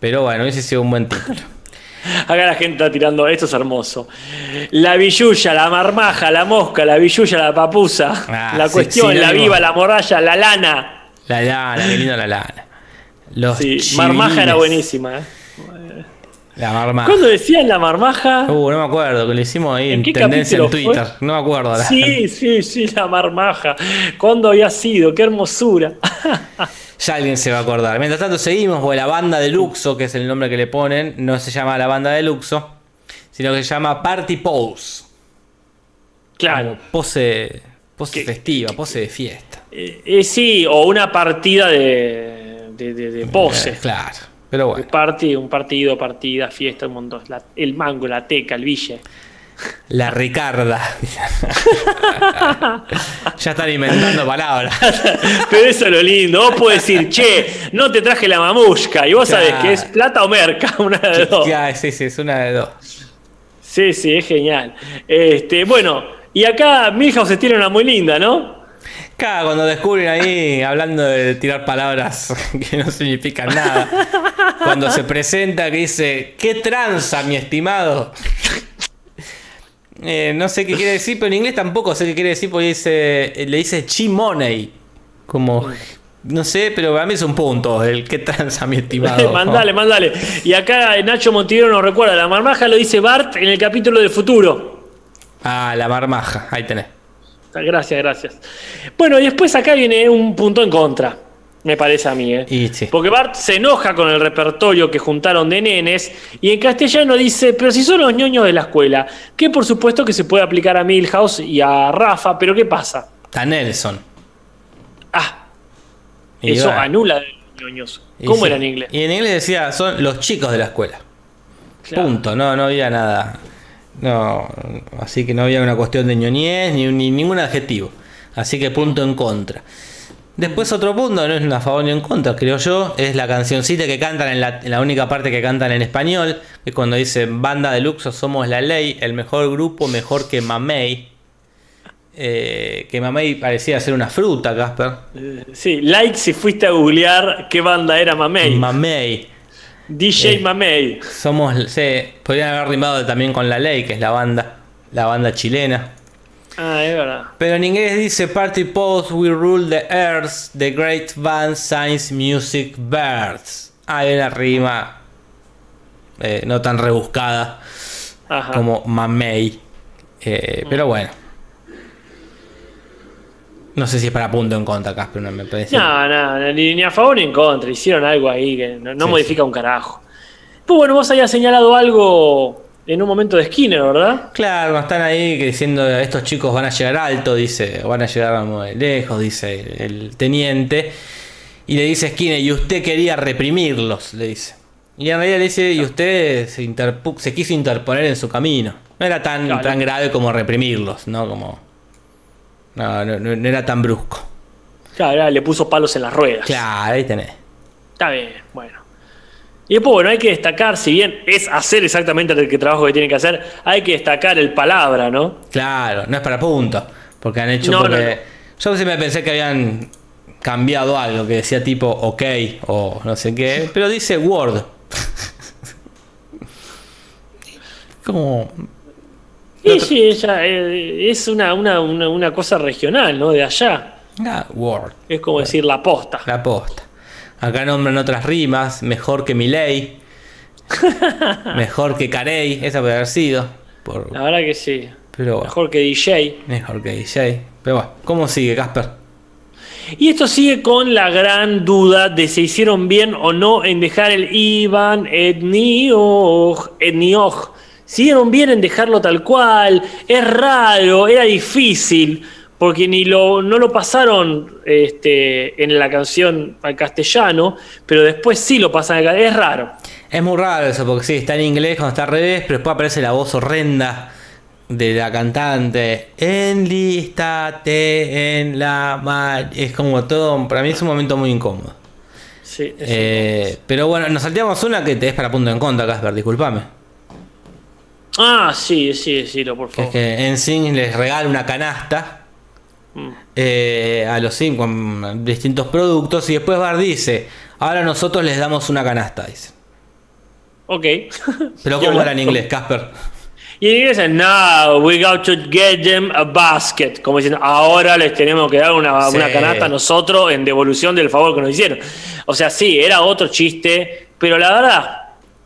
Pero bueno, hubiese sido un buen título. (laughs) Acá la gente está tirando, esto es hermoso. La villuya, la marmaja, la mosca, la villuya, la papusa, Ah, la sí, cuestión, la viva, la morralla, la lana. La lana, qué linda la lana. Los Sí, marmaja era buenísima. ¿eh? La marmaja. ¿Cuándo decían la marmaja? Uh, no me acuerdo, que lo hicimos ahí ¿En qué tendencia en Twitter. fue? No me acuerdo. ahora. Sí, sí, sí, la marmaja. ¿Cuándo había sido? ¡Qué hermosura! (laughs) Ya alguien se va a acordar. Mientras tanto seguimos, porque la banda de Luxo, que es el nombre que le ponen, no se llama la banda de Luxo, sino que se llama Party Pose. Claro. Pose, pose festiva, pose de fiesta. Eh, eh, sí, o una partida de, de, de- de pose. Eh, claro, pero Un bueno. party- un partido, partida, fiesta, un montón. La- el mango, la teca, el ville. La Ricarda. (laughs) ya están inventando palabras. (laughs) Pero eso es lo lindo. Vos podés decir, che, no te traje la mamushka. Y vos sabés Claro. que es plata o merca, (laughs) una de dos. Sí, sí, es una de dos. Sí, sí, es genial. Este, bueno, y acá Milhouse se tiene una muy linda, ¿no? Cuando descubren ahí hablando de tirar palabras (laughs) que no significan nada. Cuando se presenta que dice, ¿qué tranza, mi estimado? Eh, no sé qué quiere decir, pero en inglés tampoco sé qué quiere decir porque dice, le dice chi money. Como, no sé, pero para mí es un punto, el qué tranza, mi estimado. (laughs) mandale, mandale. Y acá Nacho Montivero nos recuerda, la marmaja lo dice Bart en el capítulo del futuro. Ah, la marmaja, ahí tenés. Gracias, gracias. Bueno, y después acá viene un punto en contra, me parece a mí. ¿eh? Y sí. Porque Bart se enoja con el repertorio que juntaron de nenes y en castellano dice, pero si son los ñoños de la escuela, que por supuesto que se puede aplicar a Milhouse y a Rafa, pero ¿qué pasa? Está Nelson. Ah, Y eso anula de los ñoños. ¿Cómo sí. era en inglés? Y en inglés decía, son los chicos de la escuela. Claro. Punto, no, no había nada. No, así que no había una cuestión de ñoñez ni, ni ningún adjetivo. Así que punto en contra. Después otro punto, no es una favor ni en contra, creo yo, es la cancioncita que cantan en la, en la única parte que cantan en español, que es cuando dicen banda de luxo somos la ley, el mejor grupo mejor que Mamey. Eh, que Mamey parecía ser una fruta, Casper. Sí, like si fuiste a googlear qué banda era Mamey. Mamey. DJ Eh. Mamey. Somos, sí, podrían haber rimado también con la ley, que es la banda, la banda chilena. Ah, es verdad. Pero en inglés dice Party Post, We Rule the Earth, The Great Band Science Music Birds. Hay una rima eh, no tan rebuscada Ajá. como Mamey. Eh, pero bueno. No sé si es para punto en contra, Casper, no me parece. No, no, ni, ni a favor ni en contra. Hicieron algo ahí que no, no Sí, modifica un carajo. Pues bueno, vos habías señalado algo en un momento de Skinner, ¿verdad? Claro, están ahí diciendo estos chicos van a llegar alto, dice, van a llegar muy lejos, dice el teniente. Y le dice Skinner, y usted quería reprimirlos, le dice. Y en realidad le dice, y usted se, quiso interponer en su camino. No era tan, Claro. tan grave como reprimirlos, ¿no? Como. No, no, no- no era tan brusco. Claro, le puso palos en las ruedas. Claro, ahí tenés. Está bien, bueno. Y después, bueno, hay que destacar, si bien es hacer exactamente el trabajo que tiene que hacer, hay que destacar el palabra, ¿no? Claro, no es para punto. Porque han hecho. No, porque... no, no. Yo me pensé que habían cambiado algo, que decía tipo ok o no sé qué. Pero dice Word. (laughs) Como. Y sí, ella, eh, es una, una, una, una cosa regional, ¿no? De allá. ah, Word. Es como decir la posta. La posta. Acá nombran otras rimas. Mejor que Miley. (laughs) mejor que Carey. Esa puede haber sido. Por... La verdad que sí. Pero bueno. Mejor que DJ. Mejor que DJ. Pero bueno. ¿Cómo sigue, Casper? Y esto sigue con la gran duda de si hicieron bien o no en dejar el Ivan Etnioj. Etnioj. Hicieron bien en dejarlo tal cual. Es raro, era difícil. Porque ni lo, no lo pasaron este, en la canción al castellano, pero después sí lo pasan al castellano. Es raro. Es muy raro eso, porque sí, está en inglés cuando está al revés, pero después aparece la voz horrenda de la cantante. Enlístate en la mar. Es como todo, para mí es un momento muy incómodo. Sí, Eh, pero bueno, nos salteamos una que te es para punto en contra, Casper, discúlpame. Ah, sí, sí, sí, por Que es favor. que Ensign les regala una canasta Mm. eh, a los Sims con distintos productos y después Bar dice, ahora nosotros les damos una canasta, dice. Ok. (laughs) Pero ¿cómo era en inglés, Casper? Y en inglés es, no, we got to get them a basket. Como diciendo, ahora les tenemos que dar una, Sí. una canasta a nosotros en devolución del favor que nos hicieron. O sea, sí, era otro chiste, pero la verdad,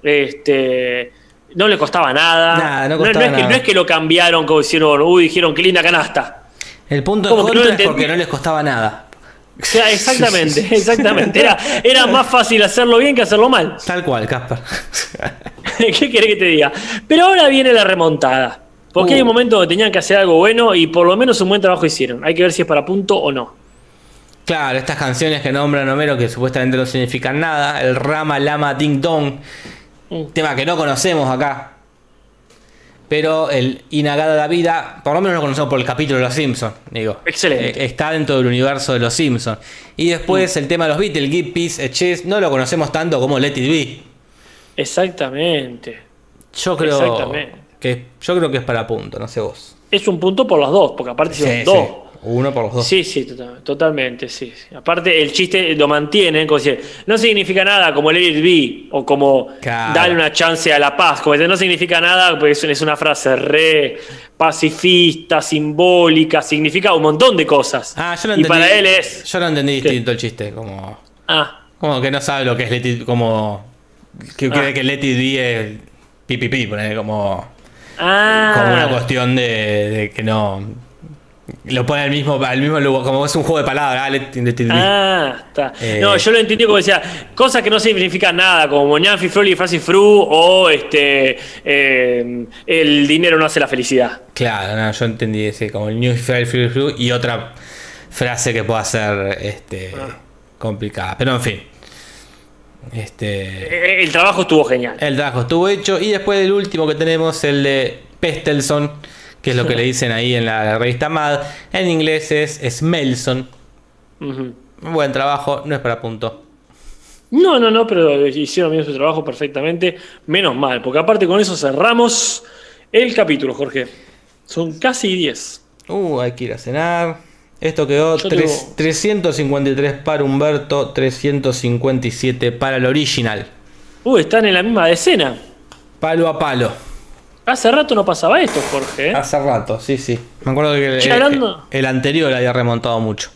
este, no le costaba nada. Nada, no costaba es que, nada. no es que lo cambiaron como hicieron, uy, dijeron, qué linda canasta. El punto Como de que no es porque no les costaba nada. O sea, (laughs) exactamente, exactamente. Era, era más fácil hacerlo bien que hacerlo mal. Tal cual, Casper. (laughs) ¿Qué querés que te diga? Pero ahora viene la remontada. Porque Uh. hay un momento donde tenían que hacer algo bueno y por lo menos un buen trabajo hicieron. Hay que ver si es para punto o no. Claro, estas canciones que nombran Homero que supuestamente no significan nada. El Rama Lama Ding Dong. Mm. Tema que no conocemos acá. Pero el Inagada la Vida, por lo menos lo conocemos por el capítulo de Los Simpsons. Digo, Excelente. Eh, está dentro del universo de Los Simpsons. Y después Mm. el tema de los Beatles, Give Peace a Chess, no lo conocemos tanto como Let It Be. Exactamente. Yo creo Exactamente. que yo creo que es para punto, no sé vos. Es un punto por los dos, porque aparte Sí, dos. sí. Uno por los dos. Sí, sí, tota- totalmente, sí. Aparte, el chiste lo mantienen, como decir, no significa nada como Let It Be, o como Claro. darle una chance a la paz, como no significa nada, porque es, una frase re pacifista, simbólica, significa un montón de cosas. Ah, yo lo y entendí. para él es... Yo lo entendí ¿Qué? distinto el chiste, como Ah, como que no sabe lo que es Let It, como que Ah. cree que Let It Be es pipipi, ponele, como ah. como una cuestión de, de que no lo pone al mismo al mismo lugar, como es un juego de palabras, ah, está. Eh. No, yo lo entendí como decía, cosas que no significan nada, como Ñanfi Froli y Francis Fru, o este eh, el dinero no hace la felicidad. Claro, no, yo entendí ese como el New Free Flu y otra frase que pueda ser este Ah. complicada, pero en fin. Este El trabajo estuvo genial. El trabajo estuvo hecho. Y después el último que tenemos, el de Pestelson, que es lo que le dicen ahí en la revista Mad. En inglés es Smelson. Buen trabajo, no es para punto. No, no, no, pero hicieron bien su trabajo perfectamente. Menos mal, porque aparte con eso cerramos el capítulo, Jorge. Son casi 10. Uh, hay que ir a cenar. Esto quedó tres- tengo- 353 para Humberto, 357 para el original. Uh, están en la misma decena. Palo a palo. Hace rato no pasaba esto, Jorge. ¿eh? Hace rato, sí, sí. Me acuerdo que el, Che, hablando- el anterior había remontado mucho.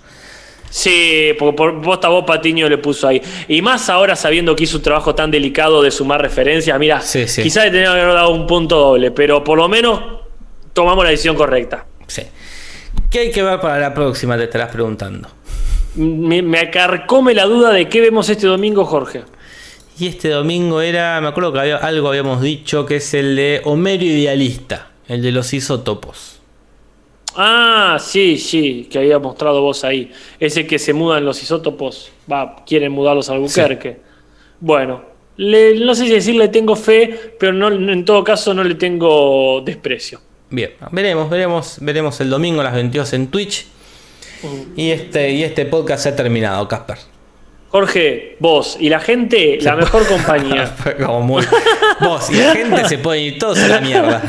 Sí, porque por posta vos Patiño le puso ahí. Y más ahora sabiendo que hizo un trabajo tan delicado de sumar referencias, mira, Sí, sí. quizás le tenía que haber dado un punto doble, pero por lo menos tomamos la decisión correcta. Sí. ¿Qué hay que ver para la próxima? Te estarás preguntando. Me, me acarcome la duda de qué vemos este domingo, Jorge. Y este domingo era, me acuerdo que había, algo habíamos dicho, que es el de Homero Idealista, el de los isótopos. Ah, sí, sí, que había mostrado vos ahí. Ese que se mudan los isótopos, va, quieren mudarlos a Albuquerque. Bueno, le- no sé si decirle tengo fe, pero no, en todo caso no le tengo desprecio. Bien, veremos, veremos, veremos el domingo a las 22 en Twitch. Y este, y este podcast se ha terminado, Casper. Jorge, vos y la gente, la mejor compañía. (laughs) Fue como muy. Vos y la gente se pueden ir todos a la mierda.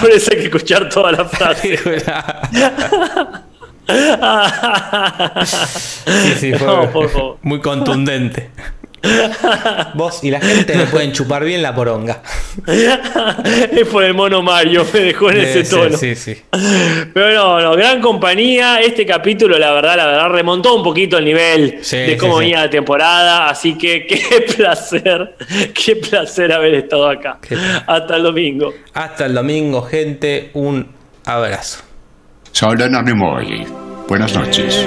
Por eso hay que escuchar toda la frase. (laughs) (laughs) sí, sí, fue No, por favor. muy contundente. Vos y la gente me pueden chupar bien la poronga. (laughs) es por el mono Mario, me dejó en ese tono. Sí, sí. Pero no, no, gran compañía. Este capítulo, la verdad, la verdad, remontó un poquito el nivel Sí, de cómo sí. venía la temporada. Así que (laughs) qué placer, qué placer haber estado acá. Hasta el domingo. Hasta el domingo, gente. Un abrazo. No Nimoy. Buenas noches.